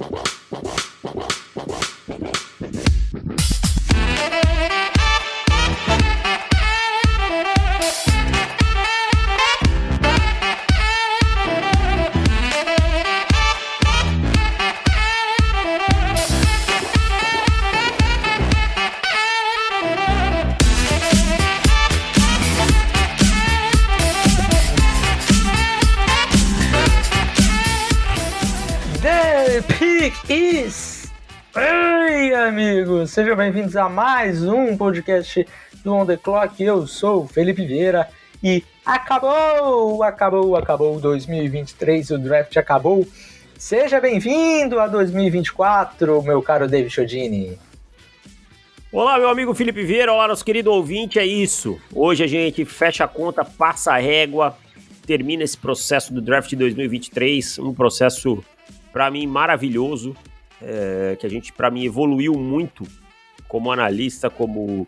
Wow. Sejam bem-vindos a mais um podcast do On The Clock. Eu sou Felipe Vieira e acabou, acabou, acabou 2023, o draft acabou. Seja bem-vindo a 2024, meu caro David Chodini. Olá, meu amigo Felipe Vieira, olá, nosso querido ouvinte, é isso. Hoje a gente fecha a conta, passa a régua, termina esse processo do draft de 2023, um processo para mim maravilhoso, é, que a gente para mim evoluiu muito como analista, como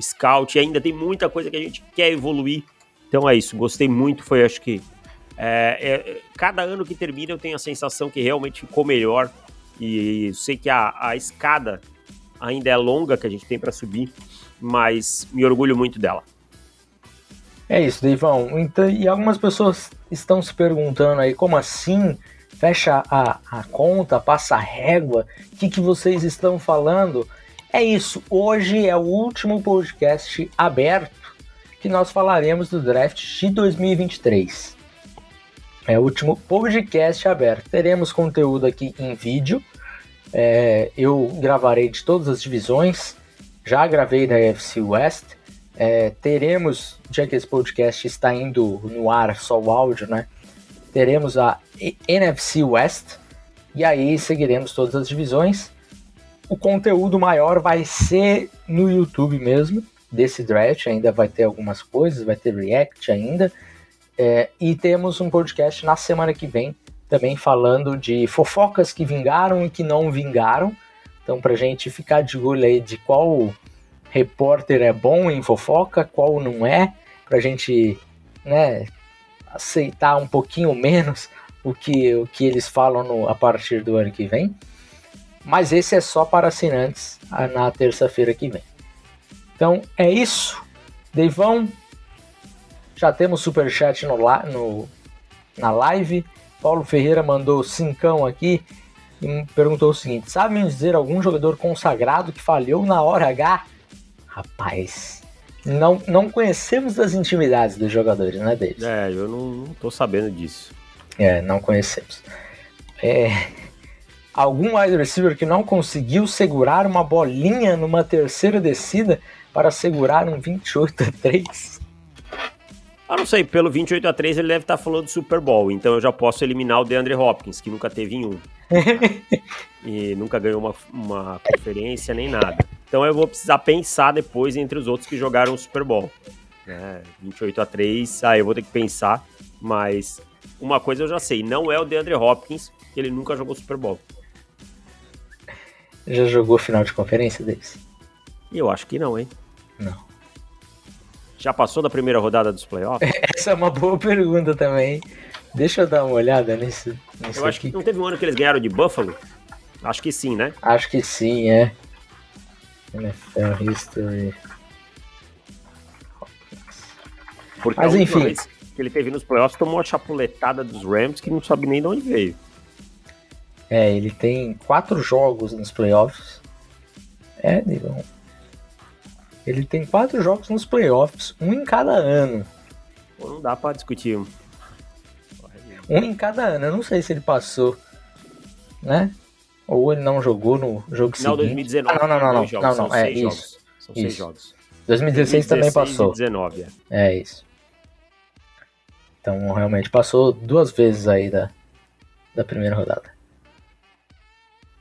scout, e ainda tem muita coisa que a gente quer evoluir. Então é isso, gostei muito, foi acho que é, é, cada ano que termina eu tenho a sensação que realmente ficou melhor e sei que a, a escada ainda é longa que a gente tem para subir, mas me orgulho muito dela. É isso, Deivão. Então, e algumas pessoas estão se perguntando aí, como assim? Fecha a, a conta, passa a régua, o que, que vocês estão falando? É isso, hoje é o último podcast aberto que nós falaremos do draft de 2023. É o último podcast aberto. Teremos conteúdo aqui em vídeo. É, eu gravarei de todas as divisões. Já gravei da FC West. É, teremos, já que esse podcast está indo no ar só o áudio, né? Teremos a NFC West. E aí seguiremos todas as divisões. O conteúdo maior vai ser no YouTube mesmo, desse draft. Ainda vai ter algumas coisas, vai ter React ainda. É, e temos um podcast na semana que vem, também falando de fofocas que vingaram e que não vingaram. Então, pra gente ficar de olho aí de qual repórter é bom em fofoca, qual não é, pra gente né, aceitar um pouquinho menos o que, o que eles falam no, a partir do ano que vem. Mas esse é só para assinantes na terça-feira que vem. Então é isso. Deivão, já temos superchat no, no, na live. Paulo Ferreira mandou cincão aqui e perguntou o seguinte: sabe me dizer algum jogador consagrado que falhou na hora H? Rapaz, não, não conhecemos das intimidades dos jogadores, né, deles? É, eu não, não tô sabendo disso. É, não conhecemos. É, algum wide receiver que não conseguiu segurar uma bolinha numa terceira descida para segurar um 28 a 3? Eu não sei, pelo 28 a 3 ele deve estar falando do Super Bowl, então eu já posso eliminar o DeAndre Hopkins, que nunca teve em um. e nunca ganhou uma, uma conferência nem nada. Então eu vou precisar pensar depois entre os outros que jogaram o Super Bowl. É, 28 a 3, aí eu vou ter que pensar, mas uma coisa eu já sei, não é o DeAndre Hopkins, que ele nunca jogou Super Bowl. Já jogou final de conferência deles? Eu acho que não, hein? Não. Já passou da primeira rodada dos playoffs? Essa é uma boa pergunta também. Deixa eu dar uma olhada nesse. nesse eu acho aqui. que não teve um ano que eles ganharam de Buffalo? Acho que sim, né? Acho que sim, é. NFL History. Porque Mas enfim. que ele teve nos playoffs tomou a chapuletada dos Rams que não sabe nem de onde veio. É, ele tem quatro jogos nos playoffs. É, Digão. Ele tem quatro jogos nos playoffs, um em cada ano. Pô, não dá pra discutir. Um em cada ano. Eu não sei se ele passou, né? Ou ele não jogou no jogo Final seguinte. 2019. Ah, não, não, não, não, jogos, não, não, são é seis isso. jogos. São seis isso. jogos. 2016 também 2016 passou. E 19, é. É isso. Então realmente passou duas vezes aí da, da primeira rodada.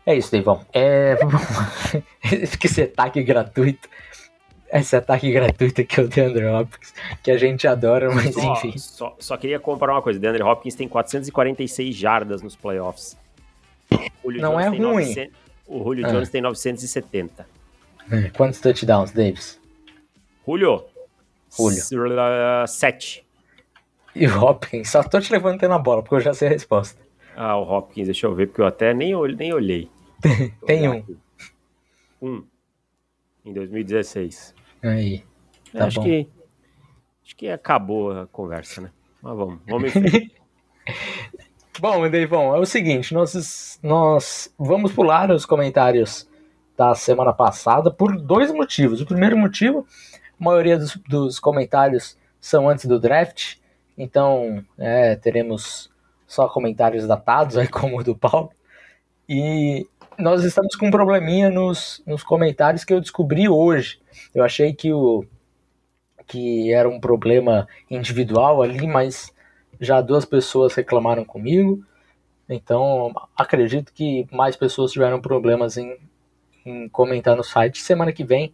É isso, Deivão. É. Esse ataque gratuito. Esse ataque gratuito que é o DeAndre Hopkins, que a gente adora, mas Só, enfim. só, só queria comparar uma coisa. DeAndre Hopkins tem 446 jardas nos playoffs. Não Jones é ruim. 900 o Julio Ah. Jones tem 970. É, Quantos touchdowns, Davis? Julio? Julio. 7. E o Hopkins, só tô te levantando a bola, porque eu já sei a resposta. Ah, o Hopkins, deixa eu ver, porque eu até nem, nem olhei. Tem um. Um. Em 2016. Aí. É, tá acho bom. que acho que acabou a conversa, né? Mas vamos, vamos em bom, Deivão, é o seguinte, nós, nós vamos pular os comentários da semana passada por dois motivos. O primeiro motivo, a maioria dos, dos comentários são antes do draft, então é, teremos só comentários datados, aí como o do Paulo. E nós estamos com um probleminha nos, nos comentários que eu descobri hoje. Eu achei que, o, que era um problema individual ali, mas já duas pessoas reclamaram comigo. Então acredito que mais pessoas tiveram problemas em, em comentar no site. Semana que vem,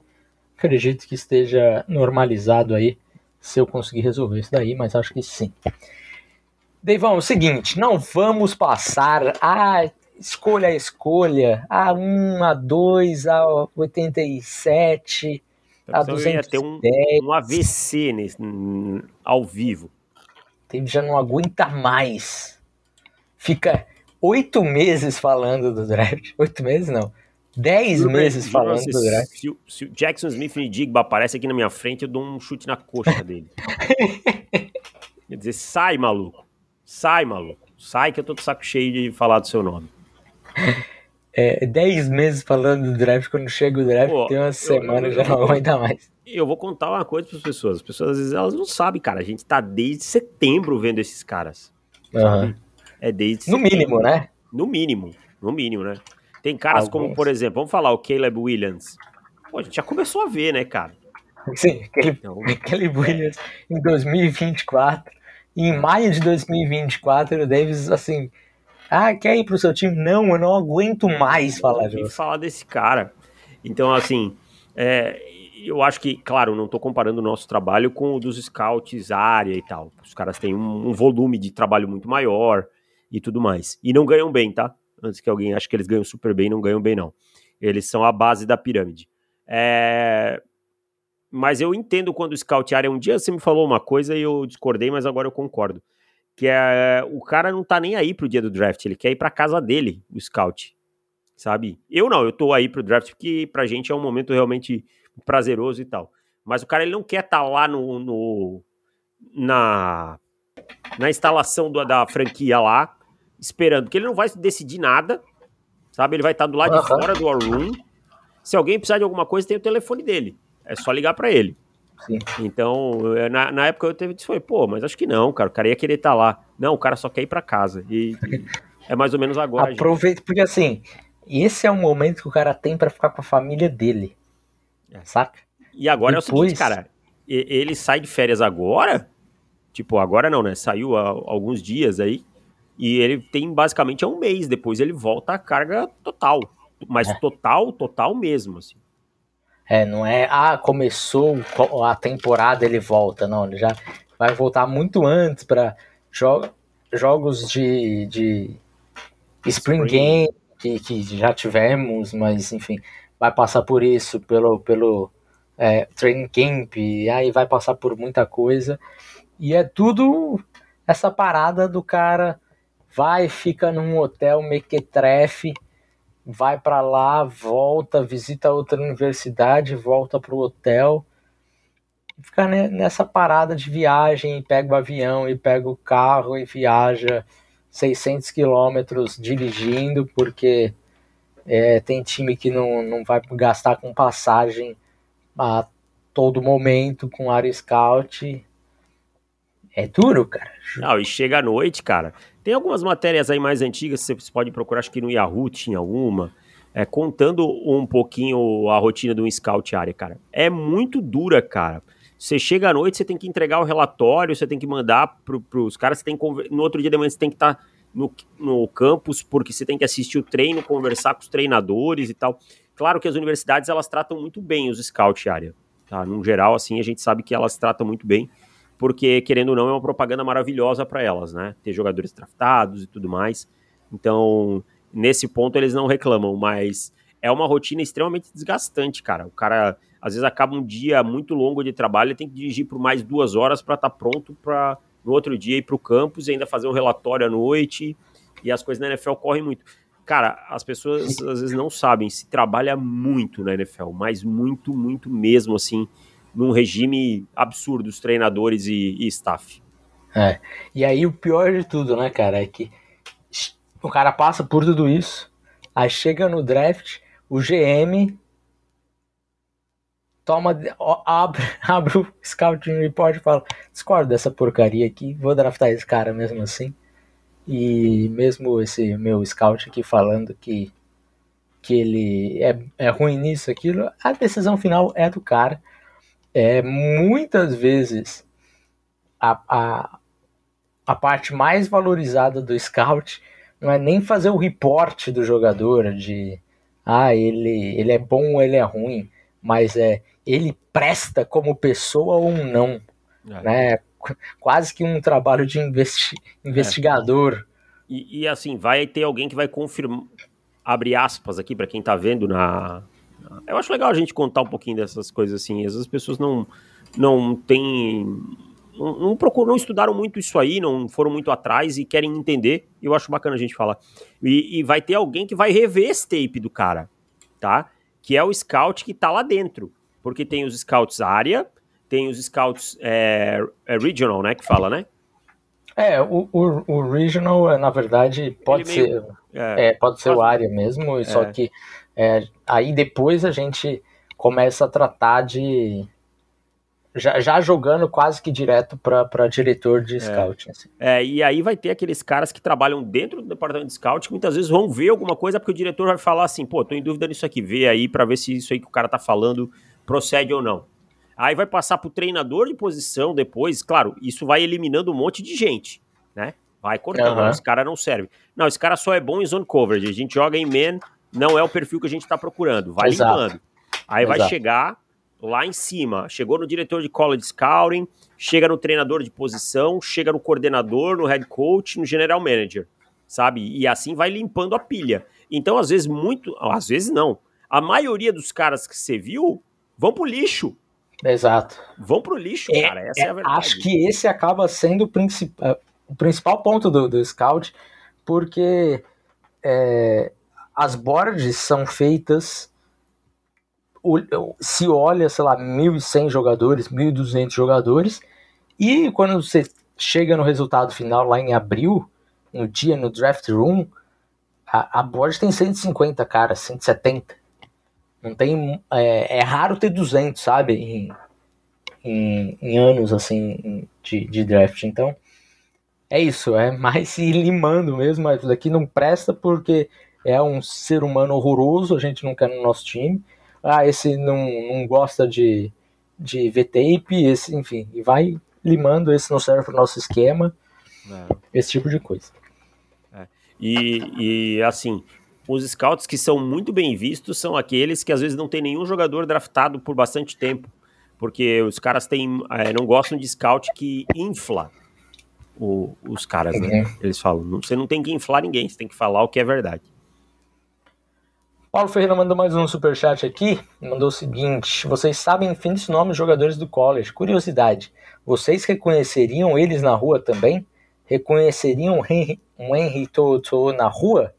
acredito que esteja normalizado aí se eu conseguir resolver isso daí, mas acho que sim. Deivão, é o seguinte, não vamos passar a escolha a escolha, a 1, a 2, a 87, a 210. ia ter um, um AVC nesse, ao vivo. Ele já não aguenta mais. Fica oito meses falando do draft. Oito meses não. Dez meses falando do draft. Se, se, o Jackson Smith e Digba aparece aqui na minha frente, eu dou um chute na coxa dele. Quer dizer, sai, maluco. Sai, maluco. Sai que eu tô de saco cheio de falar do seu nome. É, dez meses falando do draft, quando chega o draft, Pô, tem uma semana já não aguenta mais. Eu vou contar uma coisa para as pessoas. As pessoas às vezes elas não sabem, cara. A gente tá desde setembro vendo esses caras. Uhum. É desde No mínimo, né? No mínimo. No mínimo, né? Tem caras Alguns. como, por exemplo, vamos falar o Caleb Williams. Pô, a gente já começou a ver, né, cara? Sim, Caleb, então, Caleb Williams em 2024. Em maio de 2024, o Davis, assim, ah, quer ir pro seu time? Não, eu não aguento mais falar disso. falar desse cara. Então, assim, é, eu acho que, claro, não estou comparando o nosso trabalho com o dos scouts área e tal. Os caras têm um, um, volume de trabalho muito maior e tudo mais. E não ganham bem, tá? Antes que alguém ache que eles ganham super bem, não ganham bem, não. Eles são a base da pirâmide. É... Mas eu entendo quando o scout área. Um dia você me falou uma coisa e eu discordei, mas agora eu concordo que é o cara não tá nem aí pro dia do draft, ele quer ir pra casa dele, o scout, sabe? Eu não, eu tô aí pro draft porque pra gente é um momento realmente prazeroso e tal. Mas o cara ele não quer estar tá lá no, no, na na instalação do, da franquia lá, esperando, porque ele não vai decidir nada, sabe? Ele vai estar tá do lado uhum. de fora do war room. Se alguém precisar de alguma coisa, tem o telefone dele. É só ligar para ele. Sim. Então, é, na, na época eu teve disse, pô, mas acho que não, cara, o cara ia querer estar tá lá. Não, o cara só quer ir para casa. E, e, é mais ou menos agora. Aproveita, porque assim, esse é o momento que o cara tem para ficar com a família dele. É. Saca? E agora Depois... é o seguinte, cara, ele sai de férias agora, tipo, agora não, né? Saiu há alguns dias aí, e ele tem basicamente um mês, depois ele volta à carga total. Mas é. total, total mesmo, assim. É, não é, ah, começou a temporada, ele volta. Não, ele já vai voltar muito antes para jo jogos de, de Spring, Spring. Game, que, que já tivemos, mas enfim, vai passar por isso, pelo, pelo é, Training Camp, e aí vai passar por muita coisa. E é tudo essa parada do cara vai, fica num hotel mequetrefe, vai para lá, volta, visita outra universidade, volta pro hotel. Fica nessa parada de viagem, pega o avião e pega o carro e viaja 600 quilômetros dirigindo, porque é, tem time que não, não vai gastar com passagem a todo momento com área scout. É duro, cara. Não, e chega à noite, cara. Tem algumas matérias aí mais antigas, você pode procurar, acho que no Yahoo tinha alguma, é, contando um pouquinho a rotina de um scout área, cara. É muito dura, cara. Você chega à noite, você tem que entregar o relatório, você tem que mandar para os caras, você tem que, no outro dia de manhã você tem que estar tá no, no campus, porque você tem que assistir o treino, conversar com os treinadores e tal. Claro que as universidades, elas tratam muito bem os scout área, tá? No geral, assim, a gente sabe que elas tratam muito bem, porque, querendo ou não, é uma propaganda maravilhosa para elas, né? Ter jogadores draftados e tudo mais. Então, nesse ponto, eles não reclamam, mas é uma rotina extremamente desgastante, cara. O cara, às vezes, acaba um dia muito longo de trabalho e tem que dirigir por mais duas horas para estar tá pronto para no outro dia ir para o campus e ainda fazer um relatório à noite. E as coisas na NFL correm muito. Cara, as pessoas às vezes não sabem, se trabalha muito na NFL, mas muito, muito mesmo, assim, num regime absurdo, os treinadores e, e staff. É. E aí o pior de tudo, né, cara, é que o cara passa por tudo isso, aí chega no draft, o GM toma, abre, abre o scouting report e fala: discordo dessa porcaria aqui, vou draftar esse cara mesmo assim. E mesmo esse meu scout aqui falando que, que ele é, é ruim nisso, aquilo, a decisão final é do cara. É, muitas vezes a, a, a parte mais valorizada do scout não é nem fazer o report do jogador de ah, ele, ele é bom ou ele é ruim, mas é ele presta como pessoa ou não, é. né? quase que um trabalho de investi investigador. É. E, e, assim, vai ter alguém que vai confirmar, abre aspas aqui para quem tá vendo na. Eu acho legal a gente contar um pouquinho dessas coisas assim. Às vezes as pessoas não, não têm. Não, não, procuram, não estudaram muito isso aí, não foram muito atrás e querem entender. E eu acho bacana a gente falar. E, e vai ter alguém que vai rever esse tape do cara, tá? Que é o scout que tá lá dentro. Porque tem os scouts área, tem os scouts é, é regional, né? Que fala, né? É, o, o, o regional, é, na verdade, pode Ele ser, meio, é, é, pode ser o área mesmo, só é. que é, aí depois a gente começa a tratar de já, já jogando quase que direto para diretor de scout. Assim. É, e aí vai ter aqueles caras que trabalham dentro do departamento de scout que muitas vezes vão ver alguma coisa porque o diretor vai falar assim, pô, tô em dúvida nisso aqui, vê aí para ver se isso aí que o cara tá falando procede ou não. Aí vai passar para o treinador de posição depois. Claro, isso vai eliminando um monte de gente, né? Vai cortando. Uhum. Esse cara não serve. Não, esse cara só é bom em zone coverage. A gente joga em man, não é o perfil que a gente está procurando. Vai Exato. limpando. Aí Exato. vai chegar lá em cima. Chegou no diretor de college scouting, chega no treinador de posição, chega no coordenador, no head coach, no general manager, sabe? E assim vai limpando a pilha. Então, às vezes, muito. Às vezes não. A maioria dos caras que você viu vão pro lixo. Exato. Vão pro lixo, é, cara. Essa é, é, a verdade. Acho que esse acaba sendo o, princip... É, o principal ponto do, do scout, porque é, as boards são feitas. Se olha, sei lá, 1.100 jogadores, 1.200 jogadores, e quando você chega no resultado final lá em abril, no dia no draft room, a, a board tem 150 caras, 170. Não tem. É, é raro ter 200, sabe? Em, em, em anos, assim, de, de, draft. Então, é isso. É mais se limando mesmo. Mas daqui não presta porque é um ser humano horroroso. A gente não quer no nosso time. Ah, esse não, não gosta de, de ver tape. Esse, enfim, e vai limando. Esse não serve para o nosso esquema. É. Esse tipo de coisa. É. E, e assim, os scouts que são muito bem vistos são aqueles que às vezes não tem nenhum jogador draftado por bastante tempo, porque os caras têm, é, não gostam de scout que infla o, os caras, né? Uhum. Eles falam, você não tem que inflar ninguém, você tem que falar o que é verdade. Paulo Ferreira mandou mais um superchat aqui, mandou o seguinte, vocês sabem infinitos nomes de jogadores do college, curiosidade, vocês reconheceriam eles na rua também? Reconheceriam um Henry Toto na rua?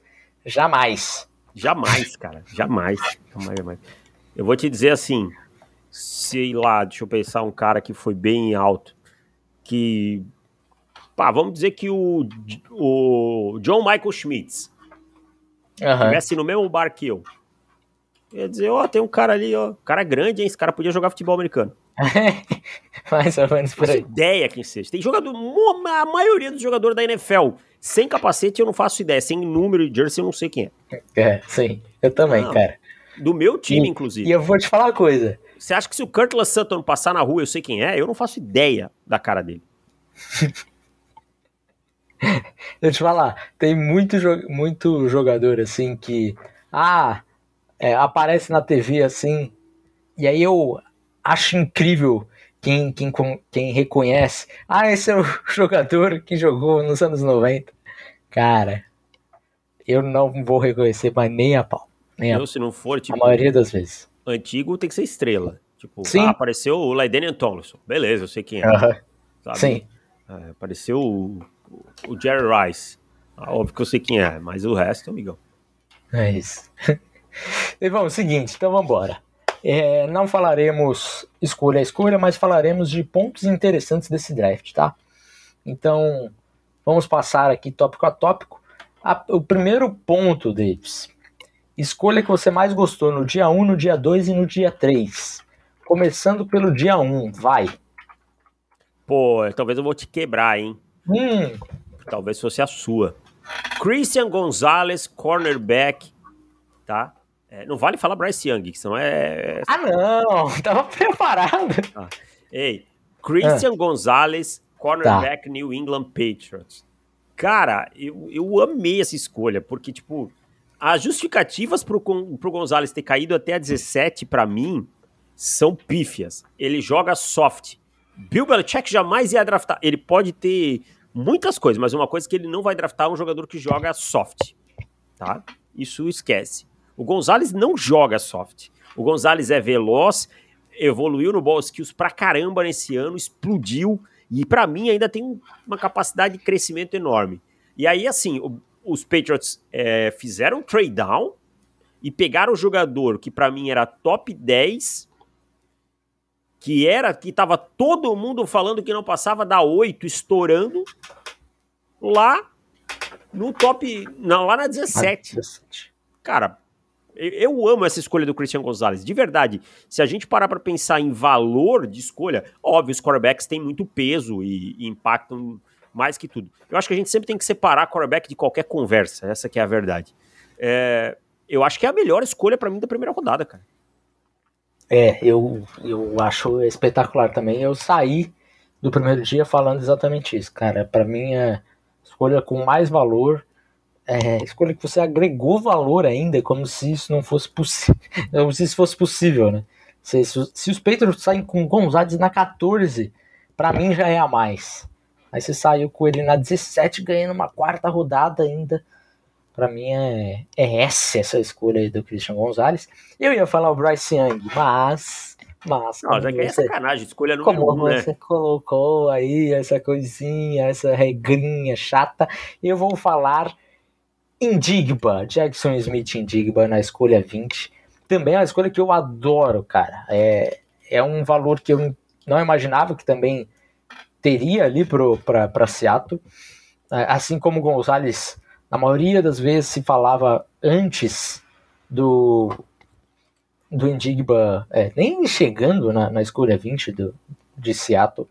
Jamais. Jamais, cara. Jamais. jamais, jamais. Eu vou te dizer assim, sei lá, deixa eu pensar um cara que foi bem alto, que, pá, vamos dizer que o, o John Michael Schmitz estivesse no mesmo bar que eu. Ia dizer, ó, oh, tem um cara ali, ó, cara grande, hein, esse cara podia jogar futebol americano. Mais ou menos por aí. ideia quem seja. Tem jogador, a maioria dos jogadores da NFL sem capacete eu não faço ideia, sem número de jersey eu não sei quem é. É, sim, eu também, cara. Do meu time, e, inclusive. E eu vou te falar uma coisa. Você acha que se o Curtis Sutton passar na rua eu sei quem é? Eu não faço ideia da cara dele. Deixa eu te falar, tem muito, muito jogador assim que. Ah, é, aparece na TV assim. E aí eu acho incrível quem, quem, quem reconhece, ah, esse é o jogador que jogou nos anos 90. Cara, eu não vou reconhecer mais nem a pau. Nem eu, a, se não for, tipo, a maioria das vezes. Antigo tem que ser estrela. Tipo, Sim. Ah, apareceu o Laidenian Tomlinson. Beleza, eu sei quem é. Uh -huh. Sim. É, apareceu o, o, Jerry Rice. Ah, óbvio que eu sei quem é, mas o resto, amigão. É isso. e vamos, seguinte, então vamos embora. É, não falaremos escolha a escolha, mas falaremos de pontos interessantes desse draft, tá? Então, vamos passar aqui tópico a tópico. A, o primeiro ponto, Davis. Escolha que você mais gostou no dia 1, no dia 2 e no dia 3. Começando pelo dia 1, vai. Pô, talvez eu vou te quebrar, hein? Hum. Talvez fosse a sua. Christian Gonzalez, cornerback, tá? É, não vale falar Bryce Young, que senão é. Ah, não! Tava preparado. Ah. Ei, Christian ah. Gonzalez, cornerback tá. New England Patriots. Cara, eu, eu amei essa escolha, porque, tipo, as justificativas pro, pro Gonzalez ter caído até a 17, para mim, são pífias. Ele joga soft. Bill Belichick jamais ia draftar. Ele pode ter muitas coisas, mas uma coisa que ele não vai draftar é um jogador que joga soft. Tá? Isso esquece. O Gonzalez não joga soft. O Gonzalez é veloz, evoluiu no ball skills pra caramba nesse ano, explodiu e para mim ainda tem uma capacidade de crescimento enorme. E aí, assim, o, os Patriots é, fizeram trade down e pegaram o jogador que para mim era top 10, que era que tava todo mundo falando que não passava da 8, estourando, lá no top, não, lá na 17. Cara, eu amo essa escolha do Christian Gonzalez, de verdade. Se a gente parar para pensar em valor de escolha, óbvio, os quarterbacks têm muito peso e, e, impactam mais que tudo. Eu acho que a gente sempre tem que separar quarterback de qualquer conversa, essa que é a verdade. É, eu acho que é a melhor escolha para mim da primeira rodada, cara. É, eu, eu acho espetacular também. Eu saí do primeiro dia falando exatamente isso, cara. Para mim é escolha com mais valor é, escolha que você agregou valor ainda, como se isso não fosse possível, como se isso fosse possível, né? Se, se, se os Patriots saem com Gonzalez na 14, para mim já é a mais. Aí você saiu com ele na 17, ganhando uma quarta rodada ainda. Para mim é, é essa essa escolha aí do Christian Gonzalez. Eu ia falar o Bryce Young, mas. Mas. Não, já que é sacanagem, escolha número como um, né? você colocou aí essa coisinha, essa regrinha chata, eu vou falar Indigba, Jackson Smith Indigba na escolha 20. Também é uma escolha que eu adoro, cara. É, é um valor que eu não imaginava que também teria ali para Seattle. É, assim como o Gonzalez, na maioria das vezes se falava antes do, do Indigba, é, nem chegando na, na escolha 20 do, de Seattle.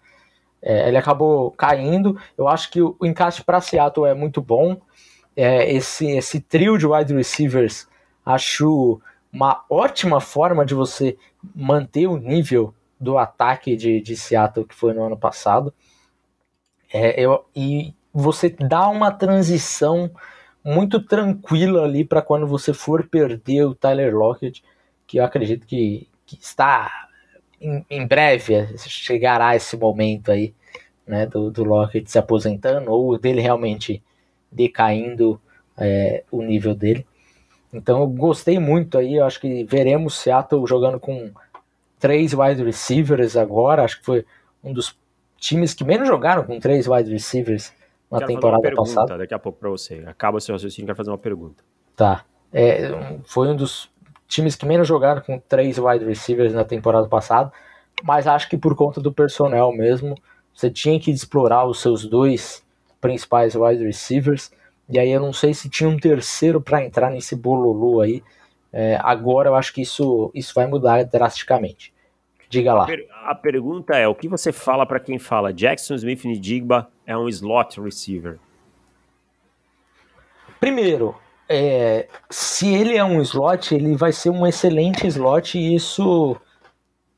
É, ele acabou caindo. Eu acho que o, o encaixe para Seattle é muito bom é, esse, esse trio de wide receivers acho uma ótima forma de você manter o nível do ataque de, de Seattle que foi no ano passado. É, eu, e você dá uma transição muito tranquila ali para quando você for perder o Tyler Lockett, que eu acredito que, que está em, em, breve chegará esse momento aí, né, do, do Lockett se aposentando ou dele realmente decaindo é, o nível dele. Então eu gostei muito aí, eu acho que veremos Seattle jogando com três wide receivers agora, acho que foi um dos times que menos jogaram com três wide receivers na quero temporada fazer uma pergunta passada. Daqui a pouco para você. Acaba seu raciocínio, quero fazer uma pergunta. Tá. É, foi um dos times que menos jogaram com três wide receivers na temporada passada, mas acho que por conta do personnel mesmo, você tinha que explorar os seus dois principais wide receivers. E aí eu não sei se tinha um terceiro para entrar nesse bololô aí. É, agora eu acho que isso, isso vai mudar drasticamente. Diga lá. A pergunta é: o que você fala para quem fala Jackson Smith Ndigba é um slot receiver? Primeiro, é, se ele é um slot, ele vai ser um excelente slot e isso,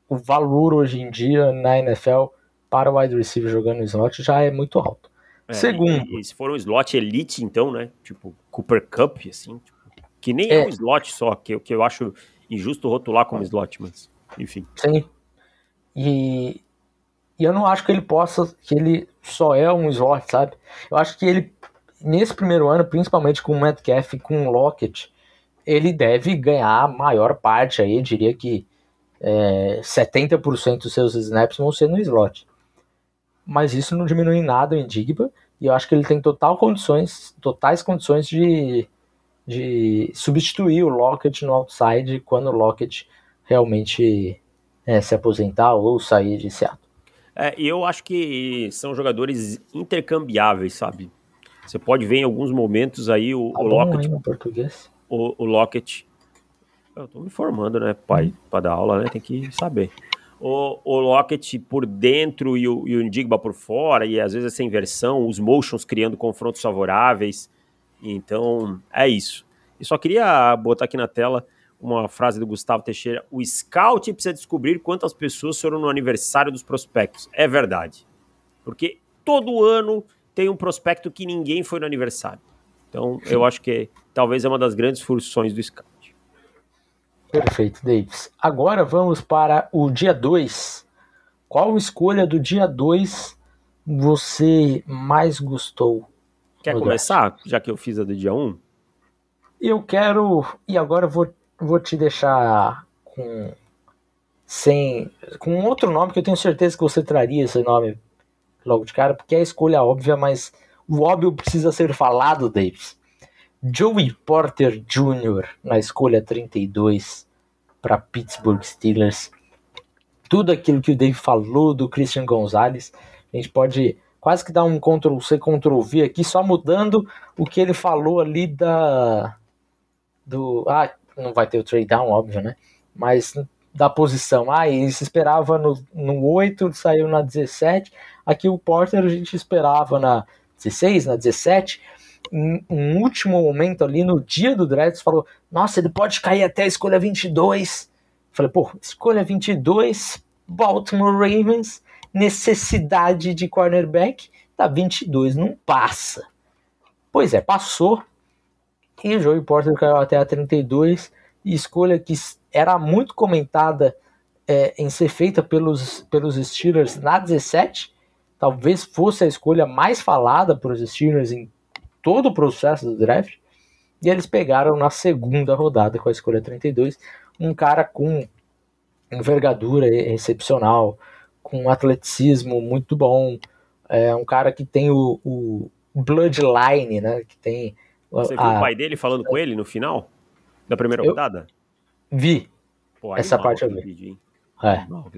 o valor hoje em dia na NFL para o wide receiver jogando slot já é muito alto. É, Segundo. E, e, se for um slot elite, então, né? Tipo, Cooper Cup, assim, tipo, que nem é. é um slot só, que, que eu acho injusto rotular como slot, mas enfim. Sim. E, e eu não acho que ele possa, que ele só é um slot, sabe? Eu acho que ele, nesse primeiro ano, principalmente com o Metcalf e com o Lockett, ele deve ganhar a maior parte aí, eu diria que é, 70% dos seus snaps vão ser no slot mas isso não diminui nada o Indigba, E eu acho que ele tem total condições, totais condições de, de substituir o Lockett no outside quando o Lockett realmente é, se aposentar ou sair de Seattle. É, eu acho que são jogadores intercambiáveis, sabe? Você pode ver em alguns momentos aí o, tá o Lockett. Aí, português. O, o Lockett. Eu tô me informando, né, pai? Pra dar aula, né? Tem que saber. O, o Lockett por dentro e o, e o Indigba por fora, e às vezes essa inversão, os motions criando confrontos favoráveis. Então, é isso. E só queria botar aqui na tela uma frase do Gustavo Teixeira: o scout precisa descobrir quantas pessoas foram no aniversário dos prospectos. É verdade. Porque todo ano tem um prospecto que ninguém foi no aniversário. Então, eu acho que talvez é uma das grandes funções do scout. Perfeito, Davis. Agora vamos para o dia 2. Qual escolha do dia 2 você mais gostou? Quer começar, já que eu fiz a do dia 1? Um? Eu quero. E agora eu vou vou te deixar com sem com outro nome que eu tenho certeza que você traria esse nome logo de cara, porque é a escolha óbvia, mas o óbvio precisa ser falado, Davis. Joey Porter Jr. na escolha 32 para Pittsburgh Steelers. Tudo aquilo que o Dave falou do Christian Gonzalez, a gente pode quase que dar um Ctrl C, Ctrl V aqui, só mudando o que ele falou ali da do ah, não vai ter o trade down, óbvio, né? Mas da posição. Ah, e se esperava no, no 8, saiu na 17. Aqui o Porter a gente esperava na 16, na 17. Em um último momento ali no dia do draft, falou: Nossa, ele pode cair até a escolha 22. Falei: Pô, escolha 22, Baltimore Ravens, necessidade de cornerback, tá 22, não passa. Pois é, passou. E o Porter caiu até a 32, escolha que era muito comentada é, em ser feita pelos, pelos Steelers na 17, talvez fosse a escolha mais falada para os Steelers em todo o processo do draft, e eles pegaram na segunda rodada com a escolha 32, um cara com envergadura excepcional, com atleticismo muito bom, é um cara que tem o, o bloodline, né, que tem você viu o pai dele falando com ele no final da primeira eu rodada? Vi. Pô, Essa parte eu vi. Vídeo, é. Animal.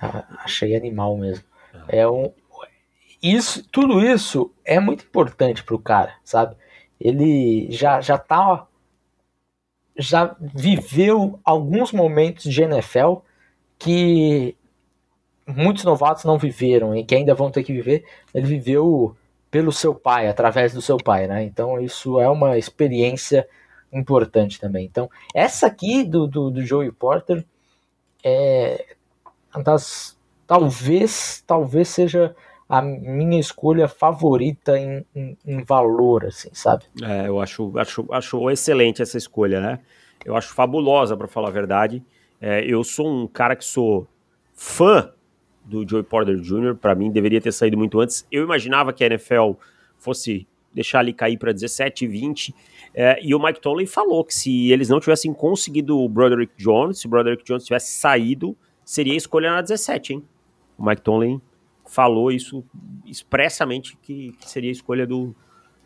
Ah, achei animal mesmo. É. é um isso, tudo isso é muito importante pro cara, sabe? Ele já já tá já viveu alguns momentos de NFL que muitos novatos não viveram e que ainda vão ter que viver. Ele viveu pelo seu pai, através do seu pai, né? Então isso é uma experiência importante também. Então, essa aqui do, do, do Joey Porter é das talvez talvez seja a minha escolha favorita em, em, em, valor, assim, sabe? É, eu acho, acho, acho excelente essa escolha, né? Eu acho fabulosa, para falar a verdade. É, eu sou um cara que sou fã do Joey Porter Jr., para mim deveria ter saído muito antes. Eu imaginava que a NFL fosse deixar ele cair para 17, 20. É, e o Mike Tomlin falou que se eles não tivessem conseguido o Broderick Jones, se o Broderick Jones tivesse saído, seria a escolha na 17, hein? O Mike Tomlin falou isso expressamente que, que seria a escolha do,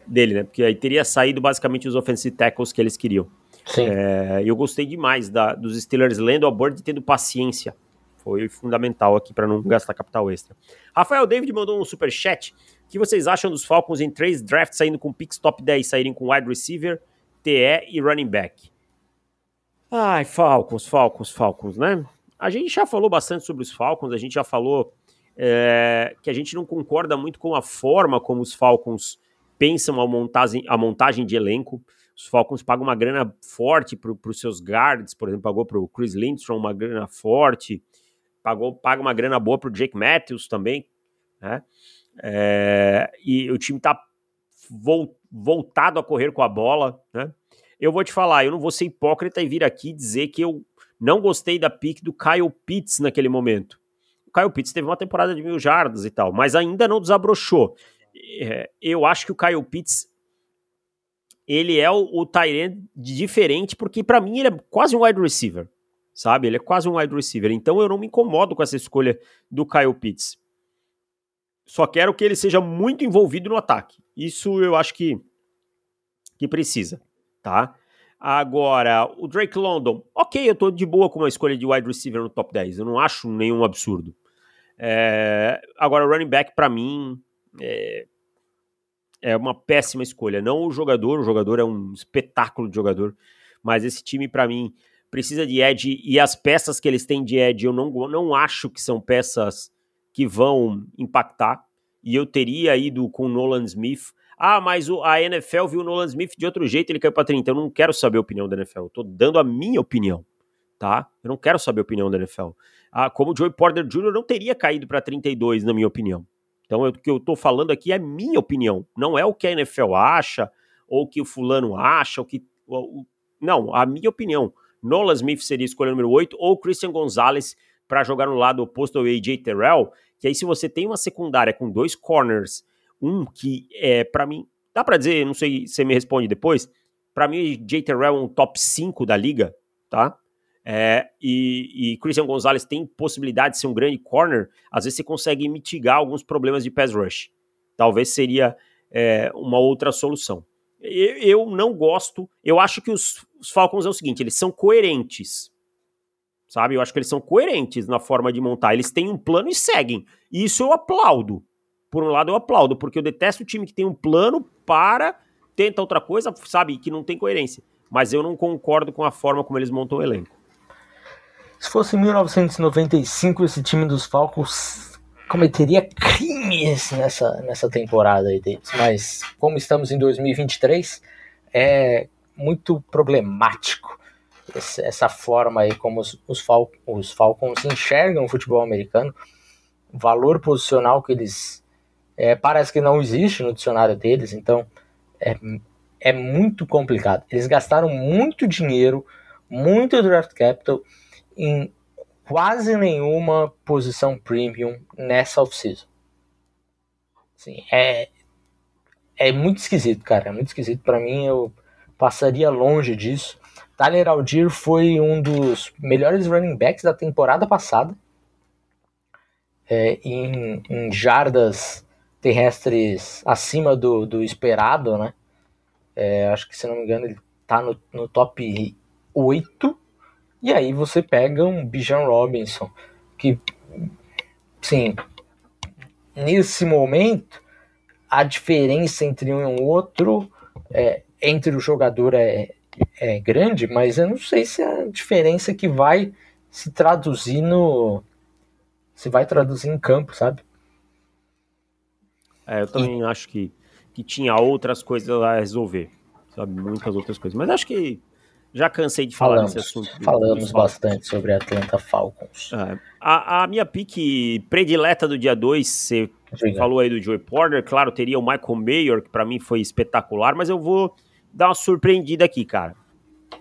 dele, né? Porque aí teria saído basicamente os offensive tackles que eles queriam. Sim. É, eu gostei demais da, dos Steelers lendo a board e tendo paciência foi fundamental aqui para não gastar capital extra. Rafael David mandou um super chat. O que vocês acham dos Falcons em três drafts saindo com picks top 10, saírem com wide receiver, TE e running back? Ai, Falcons, Falcons, Falcons, né? A gente já falou bastante sobre os Falcons, a gente já falou é, que a gente não concorda muito com a forma como os Falcons pensam a montagem, a montagem de elenco. Os Falcons pagam uma grana forte para os seus guards, por exemplo, pagou para o Chris Lindstrom uma grana forte pagou, paga uma grana boa pro Jake Matthews também, né? É, e o time tá voltado a correr com a bola, né? Eu vou te falar, eu não vou ser hipócrita e vir aqui dizer que eu não gostei da pick do Kyle Pitts naquele momento. O Kyle Pitts teve uma temporada de mil jardas e tal, mas ainda não desabrochou. É, eu acho que o Kyle Pitts ele é o, o diferente, porque para mim ele é quase um wide receiver sabe? Ele é quase um wide receiver. Então eu não me incomodo com essa escolha do Kyle Pitts. Só quero que ele seja muito envolvido no ataque. Isso eu acho que, que precisa, tá? Agora, o Drake London, ok, eu tô de boa com uma escolha de wide receiver no top 10. Eu não acho nenhum absurdo. É, agora, running back, para mim, é, é uma péssima escolha. Não o jogador, o jogador é um espetáculo de jogador, mas esse time, para mim, precisa de edge e as peças que eles têm de edge eu não, não acho que são peças que vão impactar. E eu teria ido com Nolan Smith. Ah, mas o, a NFL viu o Nolan Smith de outro jeito, ele caiu para 30. Eu não quero saber a opinião da NFL, eu tô dando a minha opinião, tá? Eu não quero saber a opinião da NFL. Ah, como o Joey Porter Jr. não teria caído para 32, na minha opinião. Então, eu, o que eu tô falando aqui é minha opinião, não é o que a NFL acha, ou o que o fulano acha, o que. O, não, a minha opinião. Nolan Smith seria a escolha número 8, ou Christian Gonzalez para jogar no lado oposto ao AJ Terrell, que aí se você tem uma secundária com dois corners, um que é para mim, dá para dizer, não sei se você me responde depois, para mim AJ Terrell é um top 5 da liga, tá? É, e, e, Christian Gonzalez tem possibilidade de ser um grande corner, às vezes você consegue mitigar alguns problemas de pass rush. Talvez seria é, uma outra solução. Eu, eu, não gosto, eu acho que os, os Falcons é o seguinte, eles são coerentes sabe? Eu acho que eles são coerentes na forma de montar. Eles têm um plano e seguem. E isso eu aplaudo. Por um lado, eu aplaudo, porque eu detesto o time que tem um plano para, tenta outra coisa, sabe? Que não tem coerência. Mas eu não concordo com a forma como eles montam o elenco. Se fosse 1995, esse time dos Falcons cometeria crimes nessa, nessa temporada aí deles. Mas como estamos em 2023, é muito problemático essa forma aí como os, os, Fal os Falcons enxergam o futebol americano, o valor posicional que eles é, parece que não existe no dicionário deles, então é, é muito complicado. Eles gastaram muito dinheiro, muito draft capital em quase nenhuma posição premium nessa off-season. Assim, é, é muito esquisito, cara. É muito esquisito. Para mim, eu passaria longe disso. Tyler Algier foi um dos melhores running backs da temporada passada. É, em, em, jardas terrestres acima do, do esperado, né? É, acho que, se não me engano, ele tá no, no top 8. E aí você pega um Bijan Robinson, que, sim, nesse momento, a diferença entre um e outro, é, entre o jogador é, é grande, mas eu não sei se é a diferença que vai se traduzir no. se vai traduzir em campo, sabe? É, eu também e... acho que, que tinha outras coisas a resolver, sabe? Muitas outras coisas. Mas acho que já cansei de falar falamos, desse assunto. Falamos bastante sobre Atlanta Falcons. É, a, a, minha pique predileta do dia 2, você falou aí do Joey Porter, claro, teria o Michael Mayer, que para mim foi espetacular, mas eu vou dar uma surpreendida aqui, cara.